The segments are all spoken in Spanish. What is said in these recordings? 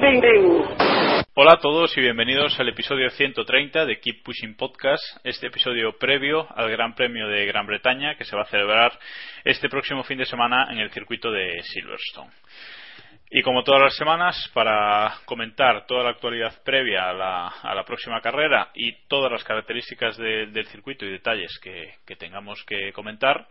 ding, ding. Hola a todos y bienvenidos al episodio 130 de Keep Pushing Podcast, este episodio previo al Gran Premio de Gran Bretaña que se va a celebrar este próximo fin de semana en el circuito de Silverstone. Y como todas las semanas, para comentar toda la actualidad previa a la, a la próxima carrera y todas las características de- del circuito y detalles que, tengamos que comentar,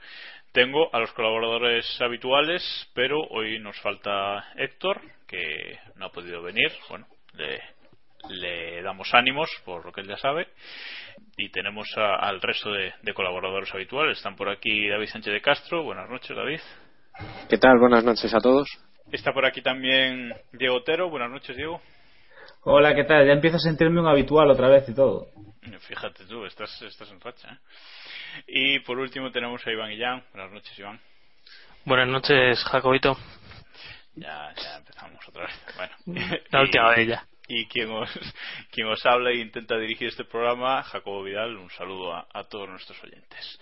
tengo a los colaboradores habituales, pero hoy nos falta Héctor, que no ha podido venir. Bueno, le, le damos ánimos por lo que él ya sabe. Y tenemos a- al resto de colaboradores habituales. Están por aquí David Sánchez de Castro. Buenas noches, David. ¿Qué tal? Buenas noches a todos. Está por aquí también Diego Otero. Buenas noches, Diego. Hola, ¿qué tal? Ya empiezo a sentirme un habitual otra vez y todo. Fíjate tú, estás, estás en racha. ¿eh? Y por último tenemos a Iván Illán. Buenas noches, Iván. Buenas noches, Jacobito. Ya, ya empezamos otra vez. Bueno, La última vez ya. Y quien os, quien os habla e intenta dirigir este programa, Jacobo Vidal, un saludo a, a todos nuestros oyentes.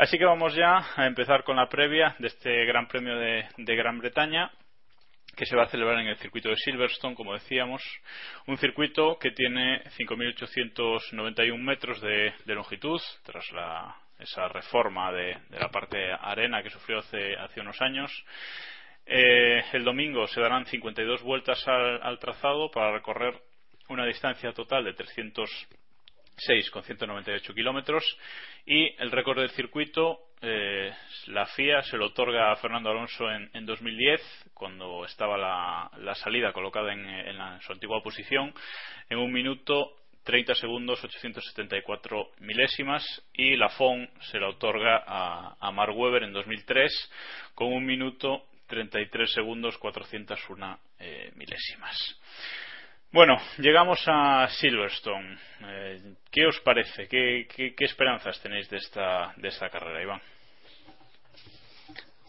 Así que vamos ya a empezar con la previa de este Gran Premio de, Gran Bretaña que se va a celebrar en el circuito de Silverstone, como decíamos, un circuito que tiene 5.891 metros de, longitud tras la- esa reforma de, la parte arena que sufrió hace, unos años. Eh, el domingo se darán 52 vueltas al, al trazado para recorrer una distancia total de 306,198 kilómetros y el récord del circuito eh, la FIA se lo otorga a Fernando Alonso en, en 2010 cuando estaba la, la salida colocada en, en la- en su antigua posición en un minuto 30 segundos 874 milésimas y la FON se la otorga a, a Mark Webber en 2003 con un minuto 33 segundos 401 eh, milésimas. Bueno, llegamos a Silverstone. Eh, ¿Qué os parece? ¿Qué, qué, qué esperanzas tenéis de esta, de esta carrera, Iván?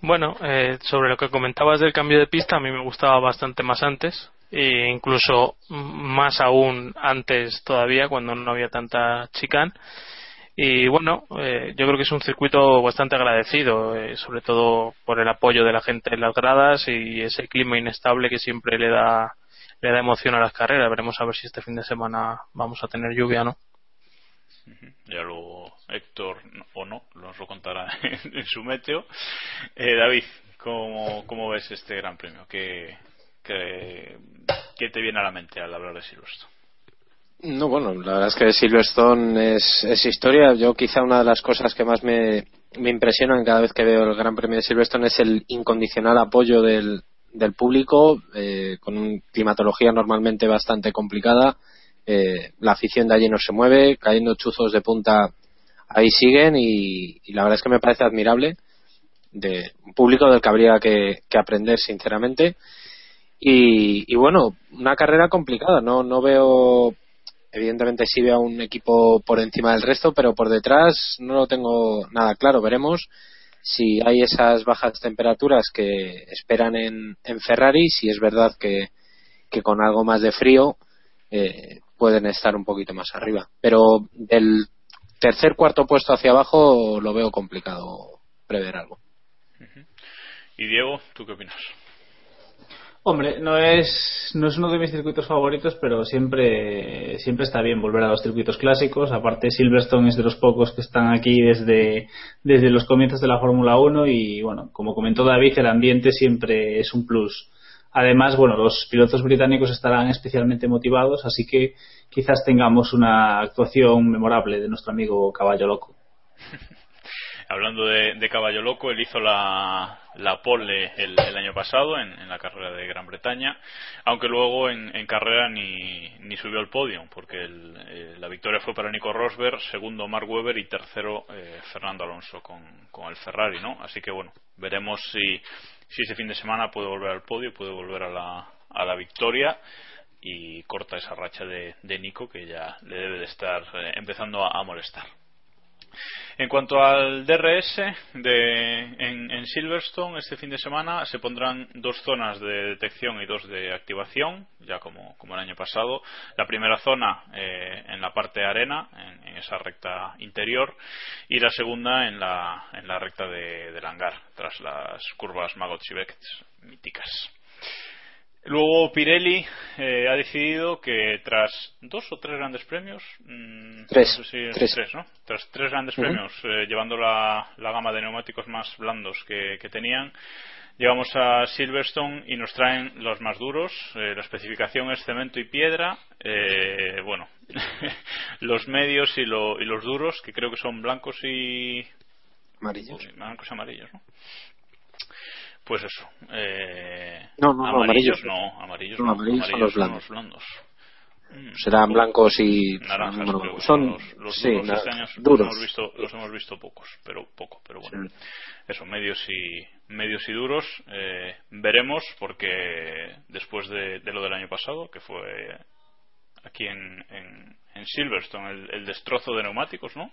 Bueno, eh, sobre lo que comentabas del cambio de pista, a mí me gustaba bastante más antes, e incluso más aún antes todavía, cuando no había tanta chicane. Y bueno, eh, yo creo que es un circuito bastante agradecido, eh, sobre todo por el apoyo de la gente en las gradas y ese clima inestable que siempre le da le da emoción a las carreras. Veremos a ver si este fin de semana vamos a tener lluvia, ¿no? Ya luego Héctor o no nos lo contará en, su meteo. Eh, David, ¿cómo, ¿cómo ves este Gran Premio? ¿Qué, qué, qué te viene a la mente al hablar de Silverstone? No, bueno, la verdad es que Silverstone es, es historia. Yo quizá una de las cosas que más me, me impresionan cada vez que veo el Gran Premio de Silverstone es el incondicional apoyo del, del público, eh, con una climatología normalmente bastante complicada. Eh, la afición de allí no se mueve, cayendo chuzos de punta ahí siguen y, la verdad es que me parece admirable de un público del que habría que, que aprender sinceramente y, y, bueno una carrera complicada no no veo evidentemente sí veo a un equipo por encima del resto pero por detrás no lo tengo nada claro veremos si hay esas bajas temperaturas que esperan en, en Ferrari si es verdad que, con algo más de frío eh, pueden estar un poquito más arriba. Pero del tercer cuarto puesto hacia abajo lo veo complicado prever algo. Y Diego, ¿tú qué opinas? Hombre, no es, no es uno de mis circuitos favoritos, pero siempre, siempre está bien volver a los circuitos clásicos. Aparte, Silverstone es de los pocos que están aquí desde, desde los comienzos de la Fórmula 1 y, bueno, como comentó David, el ambiente siempre es un plus. Además, bueno, los pilotos británicos estarán especialmente motivados, así que quizás tengamos una actuación memorable de nuestro amigo Caballo Loco. hablando de, de, Caballo Loco, él hizo la, la pole el, el año pasado en, la carrera de Gran Bretaña, aunque luego en, carrera ni, ni, subió al podio, porque el, eh, la victoria fue para Nico Rosberg, segundo Mark Webber y tercero eh, Fernando Alonso con, el Ferrari, ¿no? Así que bueno, veremos si, si ese fin de semana puede volver al podio, puede volver a la, a la victoria y corta esa racha de, Nico que ya le debe de estar eh, empezando a molestar. En cuanto al DRS de, en, Silverstone, este fin de semana se pondrán dos zonas de detección y dos de activación, ya como, el año pasado. La primera zona eh, en la parte de arena, en, esa recta interior, y la segunda en la, en la recta de, del hangar, tras las curvas Magot y Beckett míticas. Luego Pirelli eh, ha decidido que tras dos o tres grandes premios, mmm, tres, no sé si tres. tres. ¿no? Tras tres grandes uh -huh. premios, eh, llevando la, la, gama de neumáticos más blandos que, que, tenían, llegamos a Silverstone y nos traen los más duros. Eh, la especificación es cemento y piedra. Eh, bueno, los medios y, lo, y, los duros, que creo que son blancos y amarillos. blancos y amarillos, ¿no? Pues eso. Eh, no, no, amarillos, amarillos no, amarillos no, amarillos, amarillos son los son blandos. los blandos. Mm, Serán blancos y naranjas, bueno, son los, los sí, duros este año duros. Los, hemos visto, los hemos visto pocos, pero poco, pero bueno. Sí. Eso, medios y medios y duros. Eh, veremos porque después de, de, lo del año pasado, que fue aquí en, en, en Silverstone, el, el, destrozo de neumáticos, ¿no?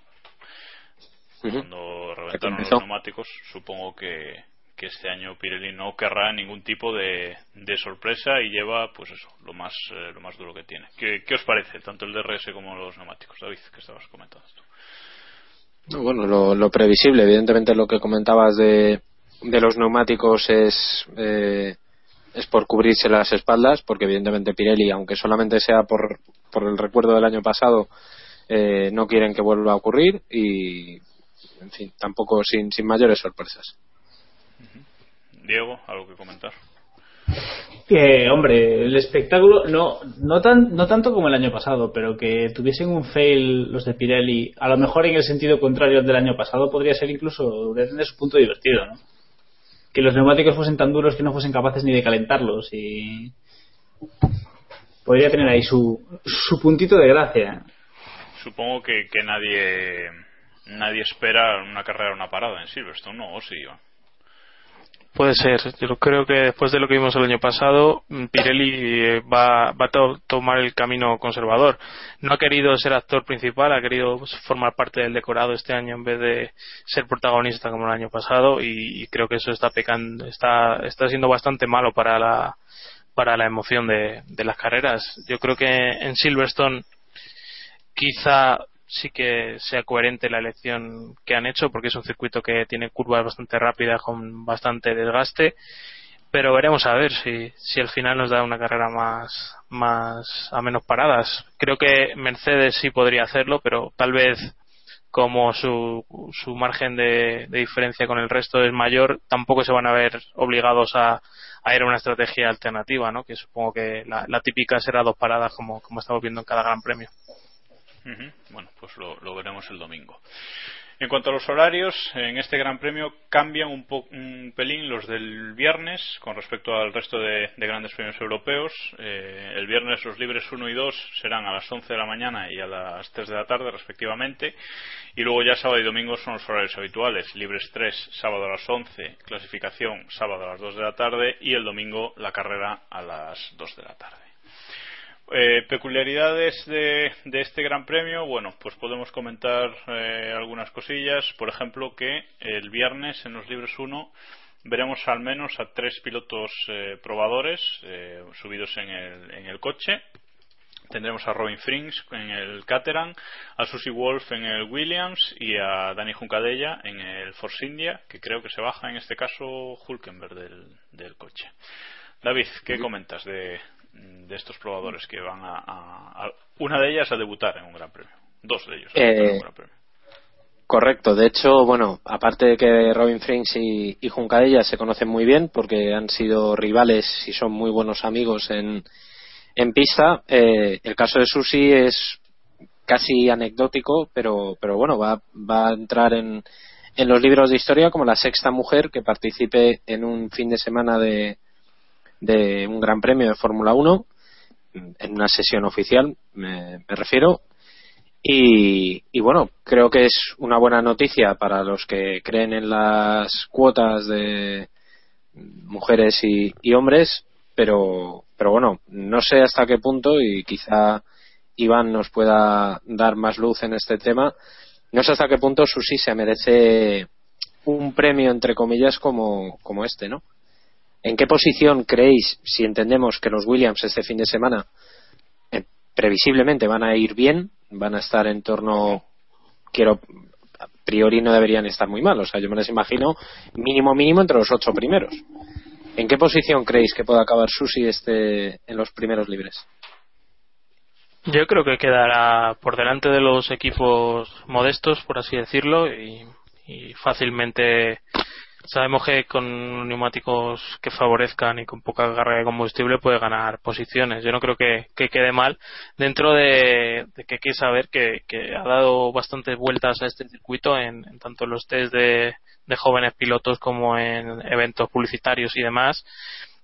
Uh -huh. Cuando reventaron los neumáticos, supongo que que este año Pirelli no querrá ningún tipo de, sorpresa y lleva pues eso lo más eh, lo más duro que tiene. ¿Qué, ¿Qué, os parece tanto el DRS como los neumáticos David que estabas comentando no, bueno lo, lo, previsible evidentemente lo que comentabas de, de los neumáticos es eh, es por cubrirse las espaldas porque evidentemente Pirelli aunque solamente sea por por el recuerdo del año pasado eh, no quieren que vuelva a ocurrir y en fin tampoco sin, sin mayores sorpresas Diego, ¿algo que comentar? Que, hombre, el espectáculo, no, no, tan, no tanto como el año pasado, pero que tuviesen un fail los de Pirelli, a lo mejor en el sentido contrario al del año pasado, podría ser incluso de tener su punto divertido, ¿no? Que los neumáticos fuesen tan duros que no fuesen capaces ni de calentarlos y. Podría tener ahí su, su puntito de gracia. Supongo que, que nadie nadie espera una carrera o una parada en Silverstone, ¿no? ¿O sí, Iván? Puede ser. Yo creo que después de lo que vimos el año pasado, Pirelli eh, va, va a to tomar el camino conservador. No ha querido ser actor principal, ha querido formar parte del decorado este año en vez de ser protagonista como el año pasado y, creo que eso está pecando, está, está siendo bastante malo para la, para la emoción de las carreras. Yo creo que en Silverstone quizá sí que sea coherente la elección que han hecho porque es un circuito que tiene curvas bastante rápidas con bastante desgaste pero veremos a ver si, si al final nos da una carrera más, más a menos paradas creo que Mercedes sí podría hacerlo pero tal vez como su, su margen de, diferencia con el resto es mayor tampoco se van a ver obligados a, a ir a una estrategia alternativa ¿no? que supongo que la, la típica será dos paradas como, como estamos viendo en cada gran premio Bueno, pues lo, lo, veremos el domingo. En cuanto a los horarios, en este Gran Premio cambian un, un pelín los del viernes con respecto al resto de, grandes premios europeos. Eh, el viernes los libres 1 y 2 serán a las 11 de la mañana y a las 3 de la tarde respectivamente. Y luego ya sábado y domingo son los horarios habituales. Libres 3 sábado a las 11, clasificación sábado a las 2 de la tarde y el domingo la carrera a las 2 de la tarde. Eh, peculiaridades de, este Gran Premio, bueno, pues podemos comentar eh, algunas cosillas. Por ejemplo, que el viernes en los Libres 1 veremos al menos a tres pilotos eh, probadores subidos en el, en el coche. Tendremos a Robin Frings en el Caterham, a Susie Wolf en el Williams y a Dani Juncadella en el Force India, que creo que se baja en este caso Hulkenberg del, del coche. David, ¿qué comentas de, de estos probadores que van a, una de ellas a debutar en un Gran Premio, dos de ellos. Eh, correcto, de hecho, bueno, aparte de que Robin Frings y, y Juncadella se conocen muy bien porque han sido rivales y son muy buenos amigos en, en pista, eh, el caso de Susi es casi anecdótico, pero, pero bueno, va, va a entrar en, en los libros de historia como la sexta mujer que participe en un fin de semana de, de un gran premio de Fórmula 1 en una sesión oficial me, refiero. Y, bueno creo que es una buena noticia para los que creen en las cuotas de mujeres y, hombres pero pero bueno no sé hasta qué punto y quizá Iván nos pueda dar más luz en este tema no sé hasta qué punto Susi se merece un premio entre comillas como, como este no ¿En qué posición creéis, si entendemos que los Williams este fin de semana eh, previsiblemente van a ir bien, van a estar en torno, quiero, a priori no deberían estar muy mal, o sea, yo me les imagino mínimo mínimo entre los ocho primeros. ¿En qué posición creéis que puede acabar Susi este en los primeros libres? Yo creo que quedará por delante de los equipos modestos, por así decirlo, y fácilmente Sabemos que con neumáticos que favorezcan y con poca carga de combustible puede ganar posiciones. Yo no creo que, quede mal dentro de, que hay que saber que, ha dado bastantes vueltas a este circuito en, tanto en los test de, jóvenes pilotos como en eventos publicitarios y demás.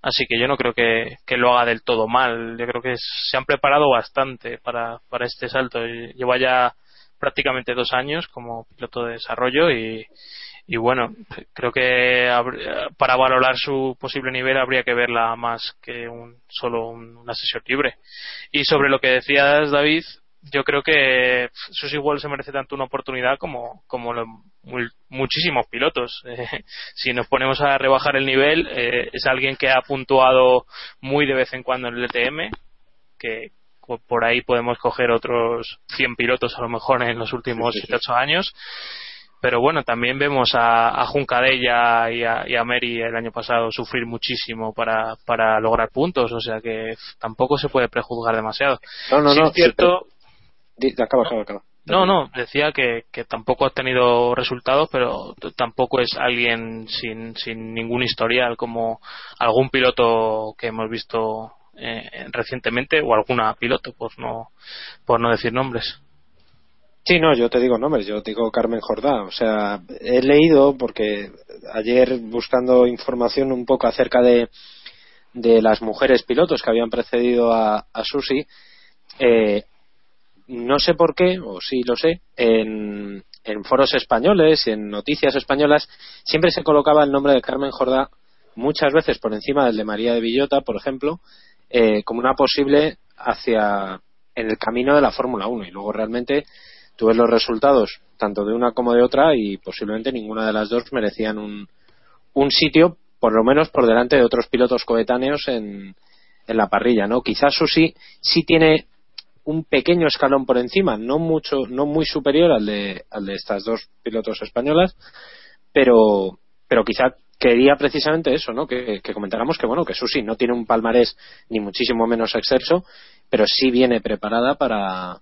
Así que yo no creo que, lo haga del todo mal. Yo creo que se han preparado bastante para, para este salto. Lleva ya prácticamente dos años como piloto de desarrollo y, y bueno, creo que para valorar su posible nivel habría que verla más que un, solo una sesión libre. Y sobre lo que decías, David, yo creo que Susi igual se merece tanto una oportunidad como, como muchísimos pilotos. Eh, si nos ponemos a rebajar el nivel, eh, es alguien que ha puntuado muy de vez en cuando en el ETM, que por ahí podemos coger otros 100 pilotos a lo mejor en los últimos 7-8 años pero bueno, también vemos a, a Juncadella y a, y a, Mary el año pasado sufrir muchísimo para, para lograr puntos, o sea que tampoco se puede prejuzgar demasiado. No, no, no. Es cierto. Acaba, acaba, acaba. No, no, decía que, que tampoco ha tenido resultados, pero tampoco es alguien sin, sin ningún historial como algún piloto que hemos visto eh, recientemente o alguna piloto, por no, por no decir nombres. Sí, no, yo te digo nombres, yo digo Carmen Jordá. O sea, he leído, porque ayer buscando información un poco acerca de, de las mujeres pilotos que habían precedido a, a Susi, eh, no sé por qué, o sí lo sé, en, en foros españoles y en noticias españolas siempre se colocaba el nombre de Carmen Jordá muchas veces por encima del de María de Villota, por ejemplo, eh, como una posible hacia en el camino de la Fórmula 1 y luego realmente tú ves los resultados tanto de una como de otra y posiblemente ninguna de las dos merecían un, sitio por lo menos por delante de otros pilotos coetáneos en, en la parrilla no quizás Susi sí tiene un pequeño escalón por encima no mucho no muy superior al de al de estas dos pilotos españolas pero pero quizá quería precisamente eso no que, que comentáramos que bueno que Susi no tiene un palmarés ni muchísimo menos excelso pero sí viene preparada para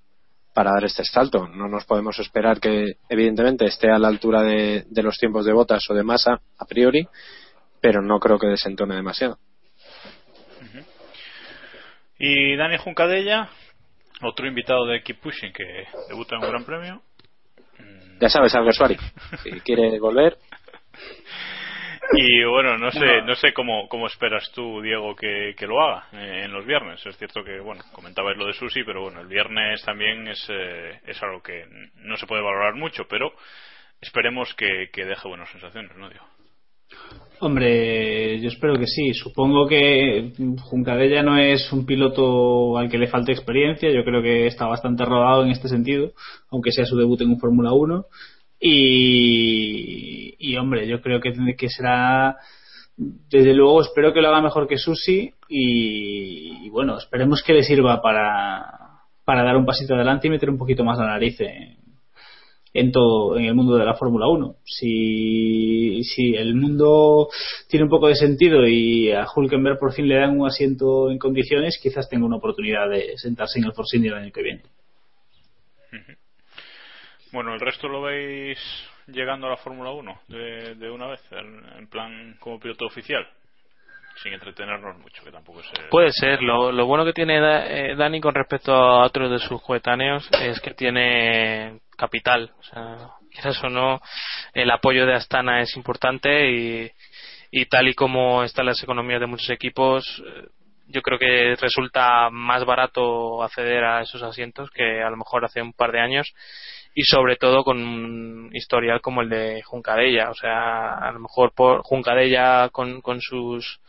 para dar este salto. No nos podemos esperar que, evidentemente, esté a la altura de, los tiempos de botas o de masa a priori, pero no creo que desentone demasiado. Y Dani Juncadella, otro invitado de Keep Pushing que debuta en un gran premio. Ya sabes, Alguersuari. Si quiere volver. Y bueno, no sé, no sé cómo, cómo esperas tú, Diego, que, que lo haga eh, en los viernes. Es cierto que, bueno, comentabais lo de Susi, pero bueno, el viernes también es, eh, es algo que no se puede valorar mucho, pero esperemos que, que deje buenas sensaciones, ¿no, Diego? Hombre, yo espero que sí. Supongo que Juncadella no es un piloto al que le falte experiencia. Yo creo que está bastante rodado en este sentido, aunque sea su debut en un Fórmula 1. Y, y, hombre, yo creo que, que será. Desde luego, espero que lo haga mejor que Susi. Y, y bueno, esperemos que le sirva para, para dar un pasito adelante y meter un poquito más la nariz en, en todo en el mundo de la Fórmula 1. Si, si el mundo tiene un poco de sentido y a Hulkenberg por fin le dan un asiento en condiciones, quizás tenga una oportunidad de sentarse en el Force India el año que viene. Bueno, ¿el resto lo veis llegando a la Fórmula 1 de, de, una vez, en, plan como piloto oficial? sin entretenernos mucho, que tampoco es... Puede ser. Lo, bueno que tiene eh, Dani con respecto a otros de sus coetáneos es que tiene capital. O sea, quizás o no, el apoyo de Astana es importante y, y tal y como están las economías de muchos equipos, yo creo que resulta más barato acceder a esos asientos que a lo mejor hace un par de años y sobre todo con un historial como el de Juncadella. O sea, a lo mejor por Juncadella con, con sus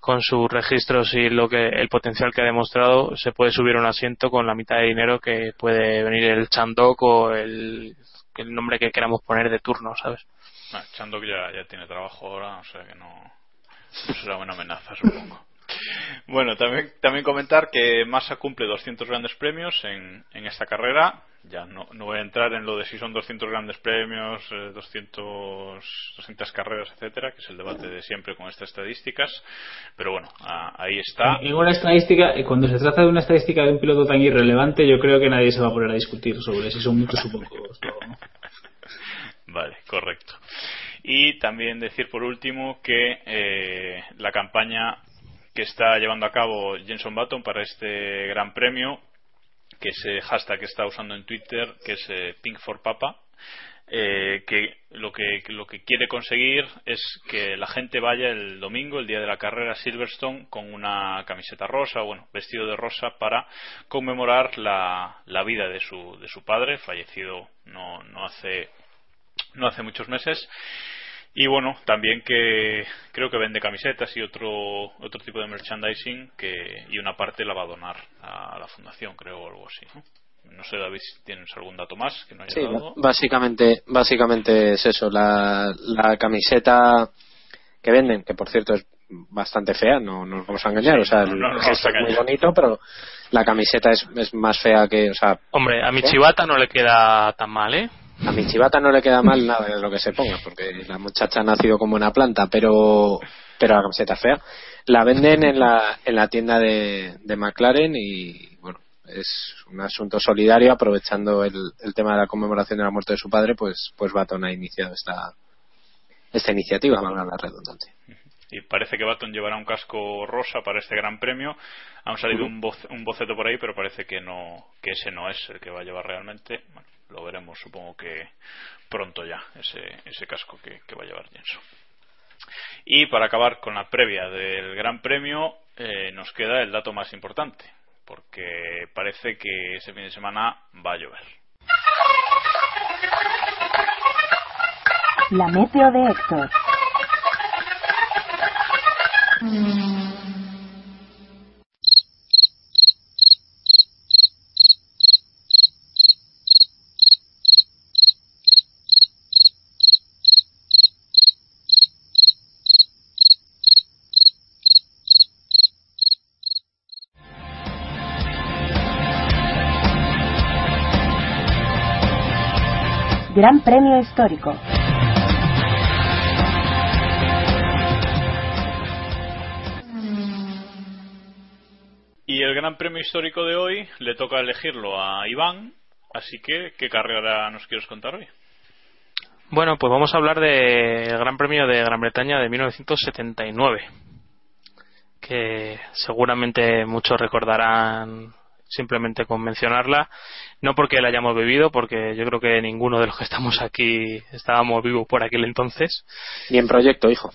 con sus registros y lo que el potencial que ha demostrado se puede subir un asiento con la mitad de dinero que puede venir el Chandok o el, el nombre que queramos poner de turno, ¿sabes? Ah, Chandok ya, ya tiene trabajo ahora, o sea que no, no será una amenaza, supongo. Bueno, también, también comentar que Massa cumple 200 grandes premios en, en esta carrera. Ya no, no, voy a entrar en lo de si son 200 grandes premios, eh, 200, 200 carreras, etcétera, que es el debate de siempre con estas estadísticas. Pero bueno, ahí está. En una estadística, cuando se trata de una estadística de un piloto tan irrelevante, yo creo que nadie se va a poner a discutir sobre si son muchos o pocos. ¿no? Vale, correcto. Y también decir por último que eh, la campaña que está llevando a cabo Jenson Button para este gran premio, que es el hashtag que está usando en Twitter, que es eh, Pink for Papa, eh, que lo que lo que quiere conseguir es que la gente vaya el domingo, el día de la carrera a Silverstone, con una camiseta rosa, bueno, vestido de rosa para conmemorar la, la vida de su, de su padre, fallecido no, no hace no hace muchos meses y bueno, también que creo que vende camisetas y otro otro tipo de merchandising que y una parte la va a donar a la fundación, creo, o algo así. ¿no? No sé, David, si tienes algún dato más que no haya sí, dado. básicamente, básicamente es eso. La, la camiseta que venden, que por cierto es bastante fea, no, no nos vamos a engañar. Sí, o sea, no, el no gesto es muy bonito, pero la camiseta es, es más fea que. O sea, Hombre, a mi chivata no le queda tan mal, ¿eh? A mi chivata no le queda mal nada de lo que se ponga, porque la muchacha ha nacido como una planta, pero, pero la camiseta es fea. La venden en la, en la tienda de, de McLaren y, bueno, es un asunto solidario, aprovechando el, el tema de la conmemoración de la muerte de su padre, pues, pues Baton ha iniciado esta, esta iniciativa, valga la redundancia. y parece que Baton llevará un casco rosa para este gran premio. Han salido un, voz, un boceto por ahí, pero parece que no que ese no es el que va a llevar realmente. Bueno, lo veremos, supongo que pronto ya, ese, ese casco que, que va a llevar Jenson. Y para acabar con la previa del Gran Premio, eh, nos queda el dato más importante, porque parece que ese fin de semana va a llover. La meteo de Héctor. Gran Premio Histórico. Y el Gran Premio Histórico de hoy le toca elegirlo a Iván, así que, ¿qué carrera nos quieres contar hoy? Bueno, pues vamos a hablar del Gran Premio de Gran Bretaña de 1979, que seguramente muchos recordarán simplemente con mencionarla, no porque la hayamos vivido, porque yo creo que ninguno de los que estamos aquí estábamos vivos por aquel entonces. Ni en proyecto, hijo.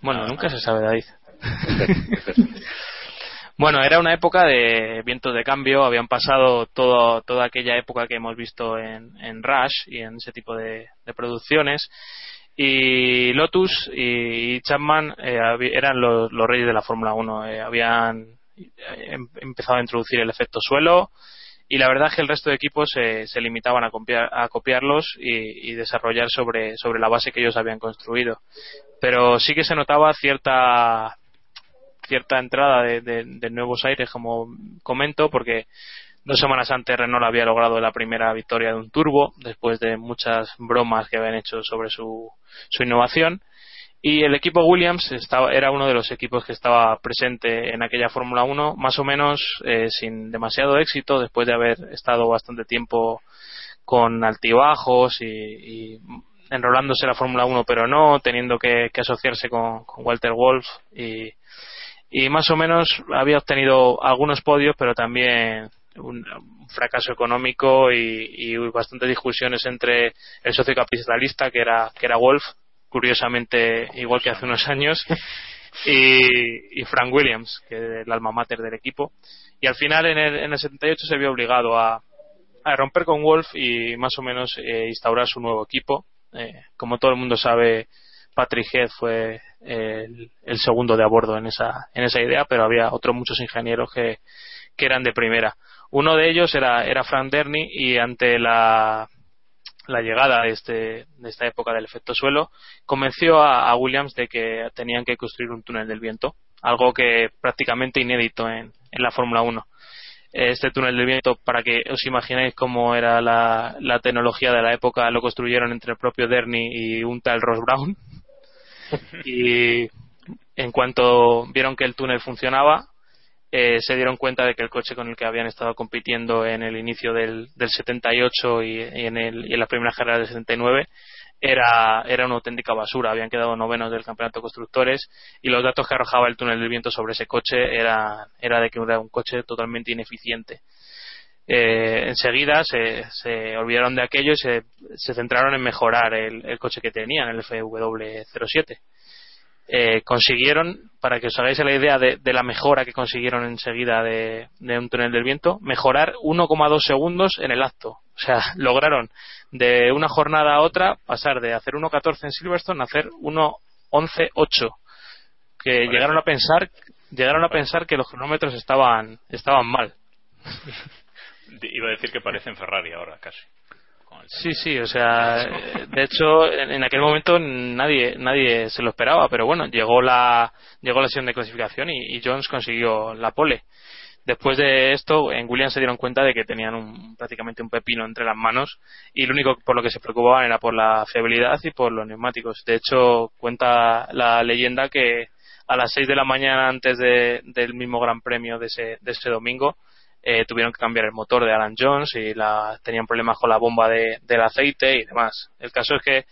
Bueno, nunca se sabe, David. bueno, era una época de vientos de cambio, habían pasado todo, toda aquella época que hemos visto en, en Rush y en ese tipo de, de producciones y Lotus y Chapman eh, eran los, los, reyes de la Fórmula 1. Eh, habían eh, em, empezado a introducir el efecto suelo y la verdad es que el resto de equipos se limitaban a, copiar, a copiarlos y, y, desarrollar sobre, sobre la base que ellos habían construido. Pero sí que se notaba cierta cierta entrada de, de, de nuevos aires, como comento, porque Dos semanas antes Renault había logrado la primera victoria de un turbo, después de muchas bromas que habían hecho sobre su, su innovación. Y el equipo Williams estaba, era uno de los equipos que estaba presente en aquella Fórmula 1, más o menos eh, sin demasiado éxito, después de haber estado bastante tiempo con altibajos y, enrolándose en la Fórmula 1, pero no, teniendo que, que asociarse con, Walter Wolf y, y más o menos había obtenido algunos podios, pero también un, fracaso económico y, y, bastantes discusiones entre el socio capitalista que era que era Wolf curiosamente igual que hace unos años y, y Frank Williams que es el alma mater del equipo. Y al final en el, en el 78 se vio obligado a, a romper con Wolf y más o menos eh, instaurar su nuevo equipo. Eh, como todo el mundo sabe Patrick Head fue el, el, segundo de a bordo en esa, en esa idea, pero había otros muchos ingenieros que, que eran de primera. Uno de ellos era, era Frank Derny y ante la, la llegada de, este, de esta época del efecto suelo, convenció a, a, Williams de que tenían que construir un túnel del viento, algo que prácticamente inédito en, en la Fórmula 1. Este túnel del viento, para que os imaginéis cómo era la, la, tecnología de la época, lo construyeron entre el propio Derny y un tal Ross Brown. y en cuanto vieron que el túnel funcionaba, eh, se dieron cuenta de que el coche con el que habían estado compitiendo en el inicio del, del 78 y, y, en el, y en la primera carrera del 79 era, era una auténtica basura. Habían quedado novenos del campeonato de constructores y los datos que arrojaba el túnel del viento sobre ese coche era, era de que era un coche totalmente ineficiente. Eh, enseguida se, se, olvidaron de aquello y se, se centraron en mejorar el, el, coche que tenían, el FW07 eh, consiguieron, para que os hagáis la idea de, de la mejora que consiguieron enseguida de, de, un túnel del viento, mejorar 1,2 segundos en el acto. O sea, lograron de una jornada a otra pasar de hacer 1,14 en Silverstone a hacer 1,11,8. Que llegaron a pensar, llegaron a pensar que los cronómetros estaban, estaban mal. Iba a decir que parecen Ferrari ahora, casi. Sí, sí, o sea, de hecho, en, aquel momento nadie nadie se lo esperaba, pero bueno, llegó la llegó la sesión de clasificación y, y Jones consiguió la pole. Después de esto, en Williams se dieron cuenta de que tenían un, prácticamente un pepino entre las manos y lo único por lo que se preocupaban era por la fiabilidad y por los neumáticos. De hecho, cuenta la leyenda que a las 6 de la mañana antes de, del mismo Gran Premio de ese, de ese domingo, eh, tuvieron que cambiar el motor de Alan Jones y la, tenían problemas con la bomba de, del aceite y demás. El caso es que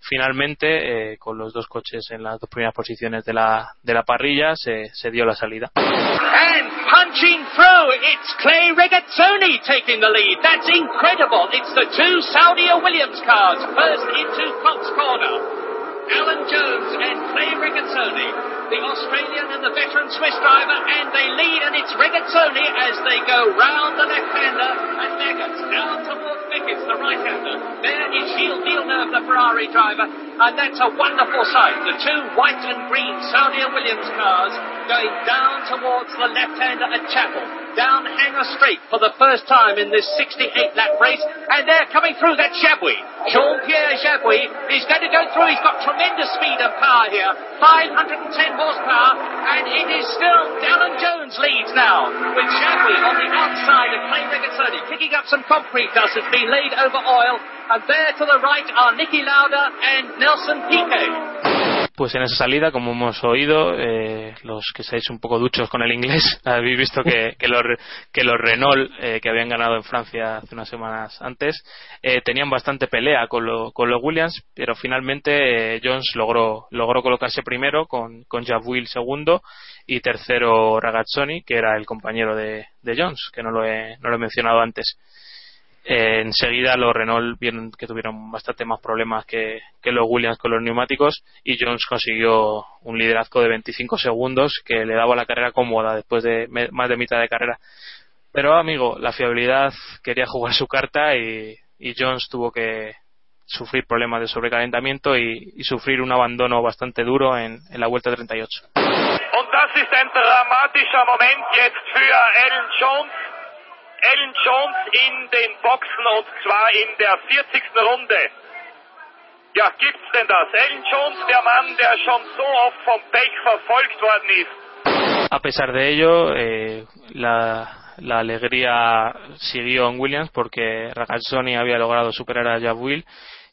finalmente, eh, con los dos coches en las dos primeras posiciones de la, de la parrilla, se, se dio la salida. And punching through, it's Clay Regazzoni taking the lead. That's incredible. It's the two Saudi Williams cars first into Cox Corner. Alan Jones and Clay Regazzoni, the Australian and the veteran Swiss driver, and they lead, and it's Regazzoni as they go round the left-hander, and goes down towards Vickers, the right-hander. There is Gilles Villeneuve, the Ferrari driver, and that's a wonderful sight. The two white and green Saudi Williams cars going down towards the left-hander at Chapel down Hanger Street for the first time in this 68 lap race, and they're coming through. That's Jabouis. Jean Pierre Jabouis is going to go through. He's got tremendous speed and power here 510 horsepower, and it is still Dallin Jones leads now, with Jabouis on the outside of Clay Regazzoni, picking up some concrete dust that's been laid over oil, and there to the right are Nicky Lauda and Nelson Piquet. Pues en esa salida, como hemos oído, eh, los que seáis un poco duchos con el inglés, habéis visto que, que, los, que los Renault, eh, que habían ganado en Francia hace unas semanas antes, eh, tenían bastante pelea con, lo, con los Williams, pero finalmente Jones logró, logró colocarse primero con, con Will segundo y tercero Ragazzoni, que era el compañero de, de Jones, que no lo he, no lo he mencionado antes. Eh, enseguida los Renault vieron que tuvieron bastante más problemas que, los Williams con los neumáticos y Jones consiguió un liderazgo de 25 segundos que le daba la carrera cómoda después de más de mitad de carrera. Pero amigo, la fiabilidad quería jugar su carta y, Jones tuvo que sufrir problemas de sobrecalentamiento y, sufrir un abandono bastante duro en, la vuelta 38. Alan Jones in den Boxen und zwar in der 40. Runde. Ja, gibt's denn das? Alan Jones, der Mann, der schon so oft vom Pech verfolgt worden ist. A pesar de ello, eh, la, la, alegría siguió en Williams porque Ragazzoni había logrado superar a Jack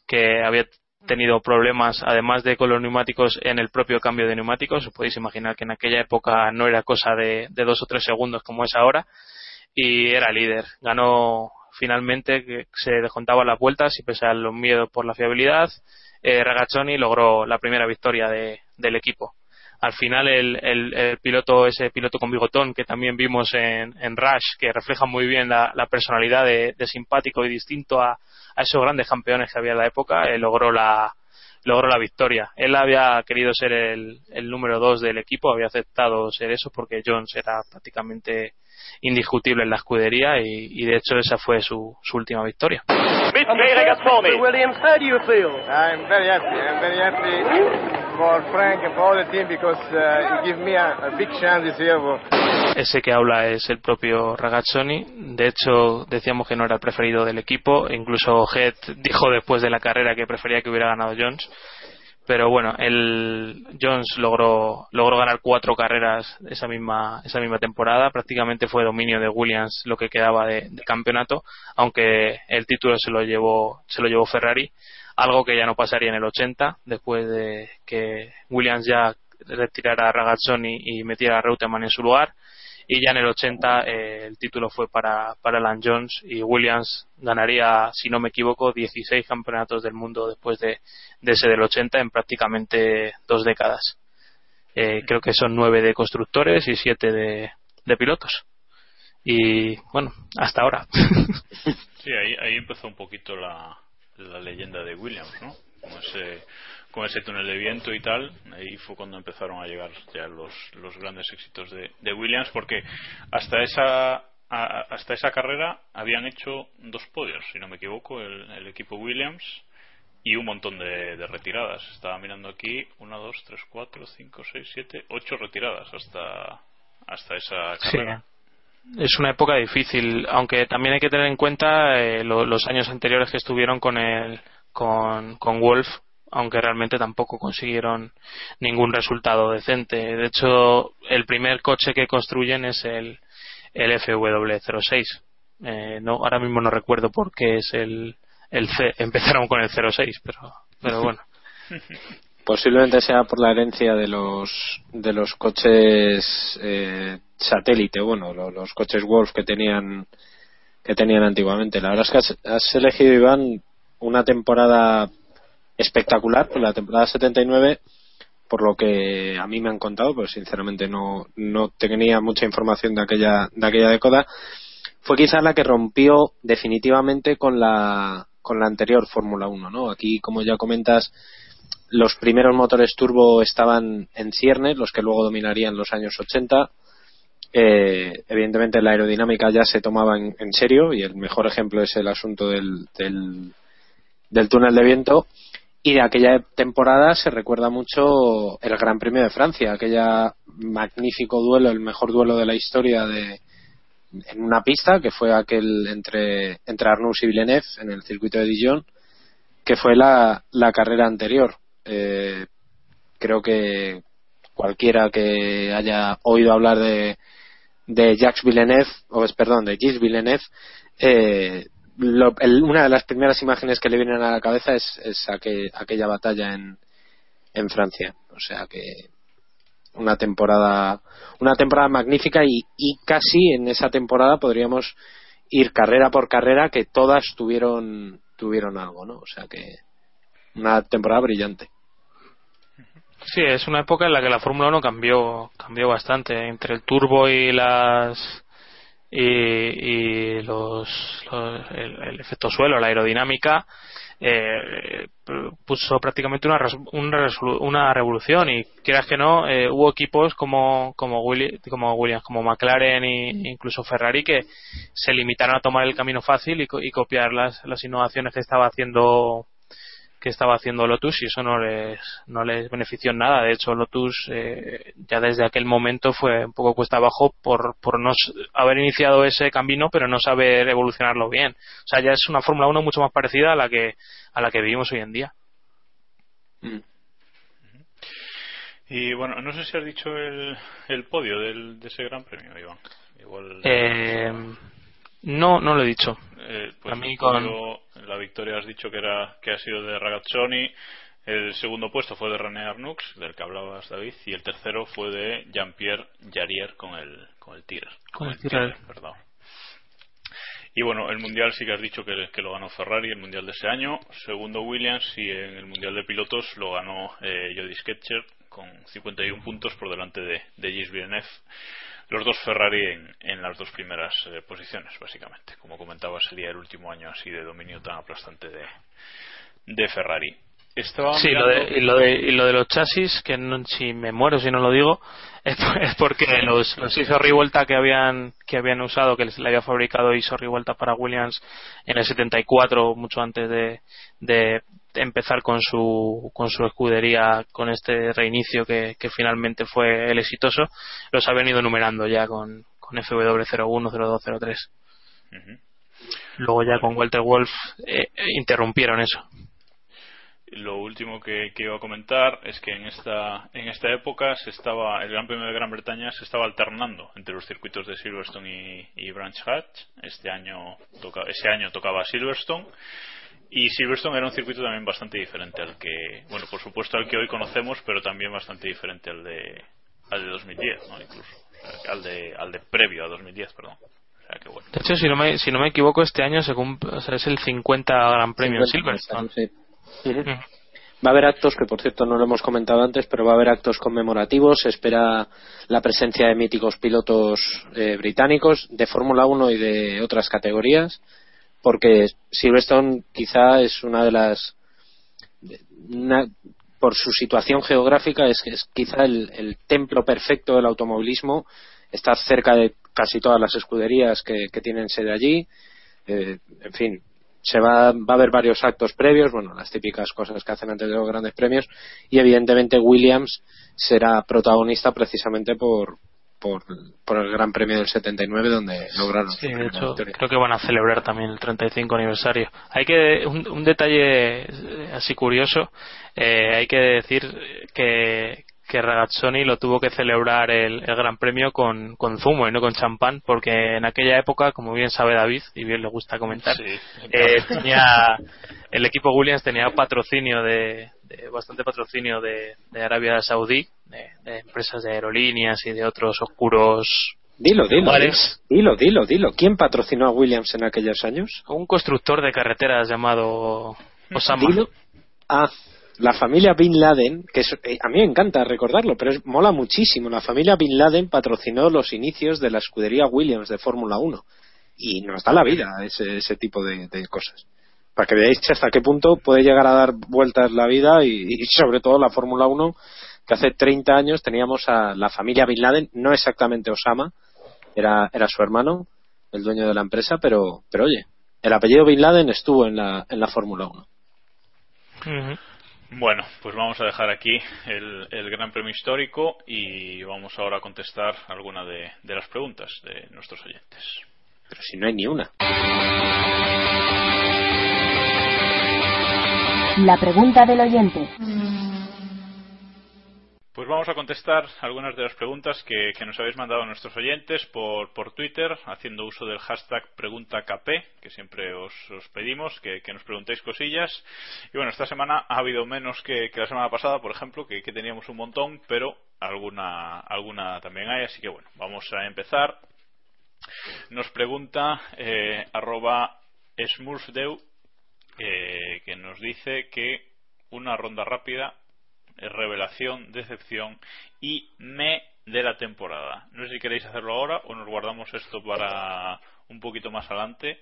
que había tenido problemas, además de con los neumáticos, en el propio cambio de neumáticos. Os podéis imaginar que en aquella época no era cosa de, de dos o tres segundos como es ahora y era líder. Ganó finalmente, que se descontaba las vueltas y pese a los miedos por la fiabilidad, eh, Ragazzoni logró la primera victoria de, del equipo. Al final el, el, piloto, ese piloto con bigotón que también vimos en, Rush, que refleja muy bien la, personalidad de, simpático y distinto a, a, esos grandes campeones que había en la época, eh, logró la, logró la victoria. Él había querido ser el, el número dos del equipo, había aceptado ser eso porque Jones era prácticamente indiscutible en la escudería y, y de hecho esa fue su, su última victoria. Williams, how do you feel? I'm very happy. I'm very happy for Frank and for all the team because uh, it gives me a, a big chance this year. Ese que habla es el propio Ragazzoni. De hecho, decíamos que no era el preferido del equipo. Incluso Head dijo después de la carrera que prefería que hubiera ganado Jones pero bueno, el Jones logró, logró ganar cuatro carreras esa misma, esa misma temporada. Prácticamente fue dominio de Williams lo que quedaba de, campeonato, aunque el título se lo llevó, se lo llevó Ferrari, algo que ya no pasaría en el 80, después de que Williams ya retirara a Ragazzoni y metiera a Reutemann en su lugar y ya en el 80 eh, el título fue para, para Alan Jones y Williams ganaría, si no me equivoco, 16 campeonatos del mundo después de, ese del 80 en prácticamente dos décadas. Eh, creo que son nueve de constructores y siete de, de pilotos. Y bueno, hasta ahora. sí, ahí, ahí empezó un poquito la, la leyenda de Williams, ¿no? Como ese con ese túnel de viento y tal, ahí fue cuando empezaron a llegar ya los, los grandes éxitos de, de Williams, porque hasta esa hasta esa carrera habían hecho dos podios, si no me equivoco, el, equipo Williams y un montón de, retiradas. Estaba mirando aquí, 1, 2, 3, 4, 5, 6, 7, 8 retiradas hasta, hasta esa carrera. Es una época difícil, aunque también hay que tener en cuenta eh, los años anteriores que estuvieron con el con, con Wolf, aunque realmente tampoco consiguieron ningún resultado decente. De hecho, el primer coche que construyen es el, el FW06. Eh, no, ahora mismo no recuerdo por qué es el, el C. Empezaron con el 06, pero, pero bueno. Posiblemente sea por la herencia de los de los coches eh, satélite, bueno, los, los, coches Wolf que tenían que tenían antiguamente. La verdad es que has, has elegido Iván una temporada espectacular, pues la temporada 79, por lo que a mí me han contado, pues sinceramente no, no tenía mucha información de aquella, de aquella década, fue quizás la que rompió definitivamente con la, con la anterior Fórmula 1, ¿no? Aquí, como ya comentas, los primeros motores turbo estaban en ciernes, los que luego dominarían los años 80. Eh, evidentemente la aerodinámica ya se tomaba en, en, serio y el mejor ejemplo es el asunto del, del, del túnel de viento y de aquella temporada se recuerda mucho el Gran Premio de Francia, aquella magnífico duelo, el mejor duelo de la historia de en una pista que fue aquel entre entre Arnoux y Villeneuve en el circuito de Dijon, que fue la, la carrera anterior. Eh, creo que cualquiera que haya oído hablar de de Jacques Villeneuve, o perdón, de Gilles Villeneuve, eh, una de las primeras imágenes que le vienen a la cabeza es, aquella batalla en, en Francia. O sea que una temporada una temporada magnífica y, y casi en esa temporada podríamos ir carrera por carrera que todas tuvieron tuvieron algo, ¿no? O sea que una temporada brillante. Sí, es una época en la que la Fórmula 1 cambió, cambió bastante. Entre el turbo y las y, los, el, efecto suelo, la aerodinámica, eh, puso prácticamente una, una, una, revolución. Y quieras que no eh, hubo equipos como como, como Williams como McLaren e incluso Ferrari que se limitaron a tomar el camino fácil y, y copiar las, las innovaciones que estaba haciendo que estaba haciendo Lotus y eso no les, no les benefició en nada. De hecho, Lotus eh, ya desde aquel momento fue un poco cuesta abajo por, por no haber iniciado ese camino, pero no saber evolucionarlo bien. O sea, ya es una Fórmula 1 mucho más parecida a la que, a la que vivimos hoy en día. Mm. Y bueno, no sé si has dicho el, el podio del, de ese gran premio, Iván. Igual. Eh, no, no lo he dicho. Eh, pues mí con... La victoria has dicho que era que ha sido de Ragazzoni. El segundo puesto fue de René Arnoux, del que hablabas David, y el tercero fue de Jean-Pierre Jarier con el con el Tigre. Con, el. Perdón. Y bueno, el mundial sí que has dicho que, que, lo ganó Ferrari, el mundial de ese año. Segundo Williams y en el mundial de pilotos lo ganó eh, Jody Sketcher con 51 puntos por delante de, de Gilles Villeneuve los dos Ferrari en, las dos primeras eh, posiciones, básicamente. Como comentaba, sería el último año así de dominio tan aplastante de, de Ferrari. sí, lo de, y, lo de, y lo de los chasis, que si me muero si no lo digo, es, porque los, los ISO Revuelta que habían, que habían usado, que le había fabricado ISO Revuelta para Williams en el 74, mucho antes de, de empezar con su, con su escudería, con este reinicio que, que finalmente fue el exitoso, los habían ido numerando ya con, con FW01, 02, 03. Luego ya con Walter Wolf eh, interrumpieron eso. Lo último que, iba a comentar es que en esta, en esta época se estaba, el Gran Premio de Gran Bretaña se estaba alternando entre los circuitos de Silverstone y, Branch Hatch. Este año toca, ese año tocaba Silverstone y Silverstone era un circuito también bastante diferente al que, bueno, por supuesto al que hoy conocemos, pero también bastante diferente al de, al de 2010, ¿no? Incluso. al, de, al de previo a 2010, perdón. De hecho, si no, me, si no me equivoco, este año se o sea, es el 50 Gran Premio en Silverstone. Va a haber actos que, por cierto, no lo hemos comentado antes, pero va a haber actos conmemorativos. Se espera la presencia de míticos pilotos eh, británicos de Fórmula 1 y de otras categorías porque Silverstone quizá es una de las por su situación geográfica es, es quizá el, templo perfecto del automovilismo. Está cerca de casi todas las escuderías que, tienen sede allí. Eh, en fin se va, va a haber varios actos previos bueno las típicas cosas que hacen antes de los grandes premios. Y evidentemente Williams será protagonista precisamente por por, por el Gran Premio del 79 donde lograron. Sí, de hecho, creo que van a celebrar también el 35 aniversario. Hay que un, detalle así curioso, eh, hay que decir que, que Ragazzoni lo tuvo que celebrar el, Gran Premio con, con, zumo y no con champán, porque en aquella época, como bien sabe David, y bien le gusta comentar, eh, tenía, el equipo Williams tenía patrocinio de, bastante patrocinio de, Arabia Saudí, de, empresas de aerolíneas y de otros oscuros Dilo, dilo, dilo, dilo, dilo. ¿Quién patrocinó a Williams en aquellos años? Un constructor de carreteras llamado Osama. Dilo. Ah, la familia Bin Laden, que eh, a mí me encanta recordarlo, pero mola muchísimo. La familia Bin Laden patrocinó los inicios de la escudería Williams de Fórmula 1. Y nos da la vida ese, ese tipo de cosas para que veáis hasta qué punto puede llegar a dar vueltas la vida y, sobre todo la Fórmula 1 que hace 30 años teníamos a la familia Bin Laden, no exactamente Osama, era, era su hermano, el dueño de la empresa, pero, pero oye, el apellido Bin Laden estuvo en la, en la Fórmula 1. Bueno, pues vamos a dejar aquí el, el, Gran Premio Histórico y vamos ahora a contestar alguna de, de las preguntas de nuestros oyentes. Pero si no hay ni una. La pregunta del oyente. Pues vamos a contestar algunas de las preguntas que, nos habéis mandado nuestros oyentes por, por, Twitter, haciendo uso del hashtag PreguntaKP, que siempre os, pedimos, que, nos preguntéis cosillas. Y bueno, esta semana ha habido menos que, la semana pasada, por ejemplo, que, teníamos un montón, pero alguna, alguna también hay. Así que bueno, vamos a empezar. Nos pregunta eh, arroba smurfdeu, eh, que nos dice que una ronda rápida revelación, decepción y me de la temporada. No sé si queréis hacerlo ahora o nos guardamos esto para un poquito más adelante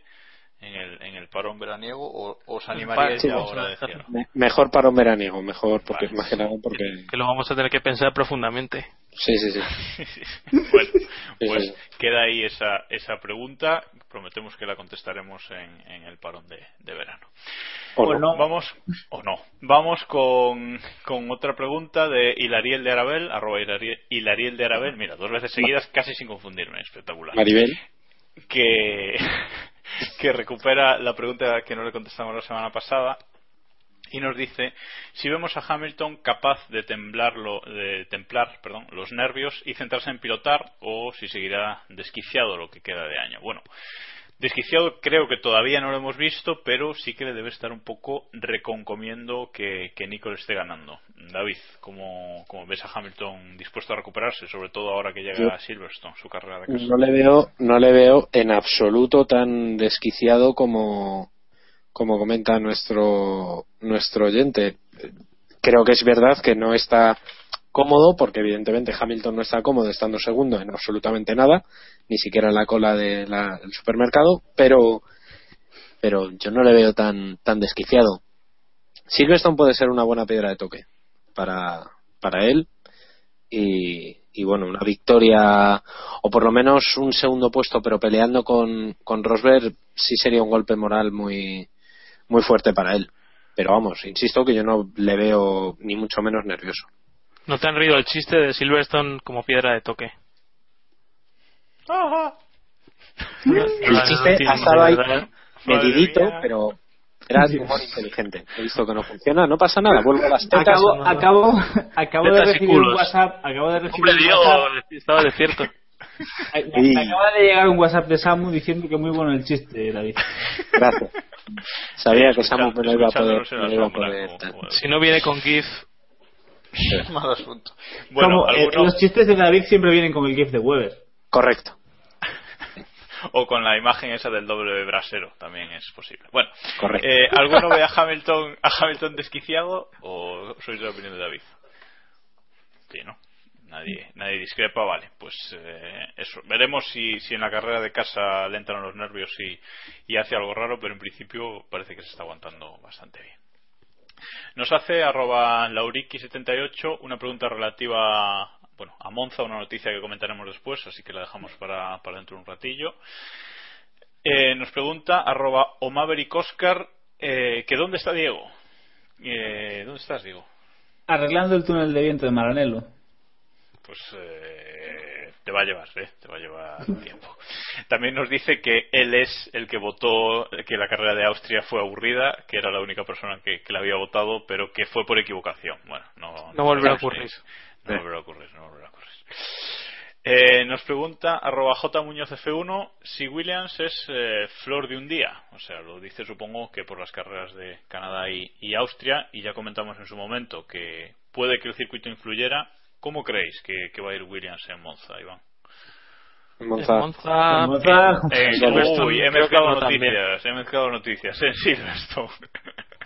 en el, en el parón veraniego o os animaríais ya ahora a decirlo. Mejor parón veraniego, mejor porque porque que lo vamos a tener que pensar profundamente. Sí, sí, sí. bueno, pues queda ahí esa, esa pregunta. Prometemos que la contestaremos en, en el parón de, de verano. O no. Vamos, o no. Vamos con, con otra pregunta de Hilariel de Arabel, arroba Hilariel, de Arabel. Mira, dos veces seguidas, casi sin confundirme. Espectacular. Maribel. Que, que recupera la pregunta que no le contestamos la semana pasada y nos dice si vemos a Hamilton capaz de temblarlo, de templar perdón, los nervios y centrarse en pilotar o si seguirá desquiciado lo que queda de año. Bueno, desquiciado creo que todavía no lo hemos visto, pero sí que le debe estar un poco reconcomiendo que, que Nico esté ganando. David, ¿cómo, ves a Hamilton dispuesto a recuperarse, sobre todo ahora que llega a Silverstone, su carrera de casa? No le veo, no le veo en absoluto tan desquiciado como como comenta nuestro, nuestro oyente. Creo que es verdad que no está cómodo, porque evidentemente Hamilton no está cómodo estando segundo en absolutamente nada, ni siquiera en la cola del supermercado, pero, pero yo no le veo tan, tan desquiciado. Silverstone puede ser una buena piedra de toque para, para él y, y bueno, una victoria o por lo menos un segundo puesto, pero peleando con, con Rosberg sí sería un golpe moral muy, muy fuerte para él. Pero vamos, insisto que yo no le veo ni mucho menos nervioso. ¿No te han reído el chiste de Silverstone como piedra de toque? el chiste ha estado ahí medidito, pero era humor inteligente. He visto que no funciona, no pasa nada, vuelvo a las tetas. Acabo, acabo, acabo de recibir un WhatsApp. Acabo de recibir Hombre, un WhatsApp. estaba desierto. Me acaba de llegar un WhatsApp de Samu diciendo que muy bueno el chiste, David. Gracias. Sabía que Samu me lo iba a poder. Si no viene con GIF, mal asunto. Bueno, eh, los chistes de David siempre vienen con el GIF de Weber. Correcto. o con la imagen esa del doble brasero también es posible. Bueno, Correcto. Eh, ¿alguno ve a Hamilton, a Hamilton desquiciado o sois de la opinión de David? Sí, ¿no? Nadie, nadie discrepa, vale, pues eh, eso. Veremos si, si en la carrera de casa le entran los nervios y, hace algo raro, pero en principio parece que se está aguantando bastante bien. Nos hace arroba lauriki78 una pregunta relativa bueno, a Monza, una noticia que comentaremos después, así que la dejamos para, para dentro de un ratillo. Eh, nos pregunta arroba Oscar eh, que dónde está Diego. Eh, ¿Dónde estás, Diego? Arreglando el túnel de viento de Maranello pues eh, te va a llevar, ¿eh? te va a llevar tiempo. También nos dice que él es el que votó que la carrera de Austria fue aburrida, que era la única persona que, la había votado, pero que fue por equivocación. Bueno, no, no, volverá a ocurrir. No volverá a ocurrir, no volverá a ocurrir. Eh, nos pregunta arroba J Muñoz F1 si Williams es eh, flor de un día. O sea, lo dice supongo que por las carreras de Canadá y, y Austria. Y ya comentamos en su momento que puede que el circuito influyera ¿Cómo creéis que, va a ir Williams en Monza, Iván? En Monza. En Monza. uy, he mezclado noticias, he mezclado noticias. En Silverstone.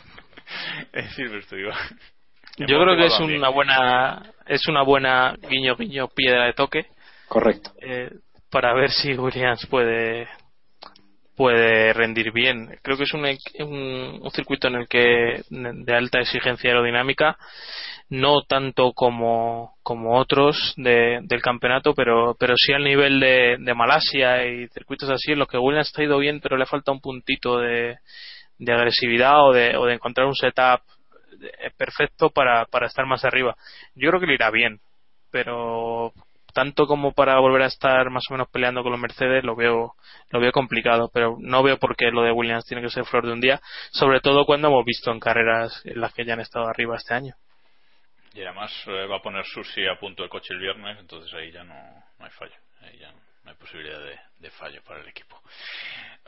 en Silverstone, Iván. Yo creo que es una buena, es una buena guiño guiño piedra de toque. Correcto. Eh, para ver si Williams puede puede rendir bien. Creo que es un, un, circuito en el que de alta exigencia aerodinámica, no tanto como, como otros de, del campeonato, pero, pero sí al nivel de, de Malasia y circuitos así, en los que Williams ha ido bien, pero le falta un puntito de, de agresividad o de, o de encontrar un setup perfecto para, para estar más arriba. Yo creo que le irá bien, pero tanto como para volver a estar más o menos peleando con los Mercedes lo veo lo veo complicado pero no veo por qué lo de Williams tiene que ser flor de un día sobre todo cuando hemos visto en carreras en las que ya han estado arriba este año Y además eh, va a poner Susi a punto el coche el viernes, entonces ahí ya no, no hay fallo. Ahí ya no hay posibilidad de, fallo para el equipo.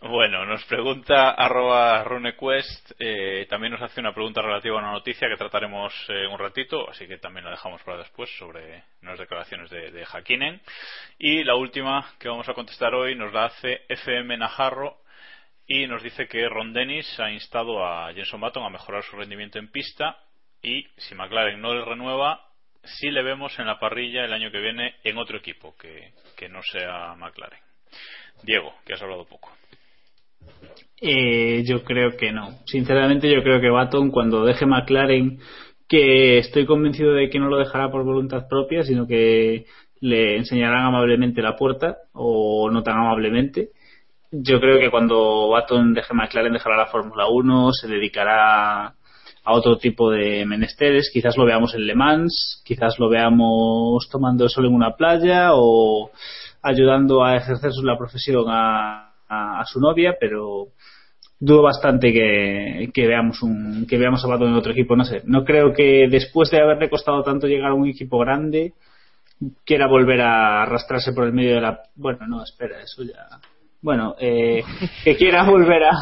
Bueno, nos pregunta arroba runequest, eh, también nos hace una pregunta relativa a una noticia que trataremos eh, un ratito, así que también la dejamos para después sobre las declaraciones de, de Hakinen. Y la última que vamos a contestar hoy nos la hace FM Najarro y nos dice que Ron Dennis ha instado a Jenson Button a mejorar su rendimiento en pista y si McLaren no le renueva, sí le vemos en la parrilla el año que viene en otro equipo que, que no sea McLaren. Diego, que has hablado poco. Eh, yo creo que no. Sinceramente, yo creo que Baton, cuando deje McLaren, que estoy convencido de que no lo dejará por voluntad propia, sino que le enseñarán amablemente la puerta, o no tan amablemente. Yo creo que cuando Baton deje McLaren, dejará la Fórmula 1, se dedicará a otro tipo de menesteres. Quizás lo veamos en Le Mans, quizás lo veamos tomando sol en una playa o ayudando a ejercer la profesión a, su novia, pero dudo bastante que, que veamos un que veamos a Baton en otro equipo no sé no creo que después de haberle costado tanto llegar a un equipo grande quiera volver a arrastrarse por el medio de la bueno no espera eso ya bueno eh, que quiera volver a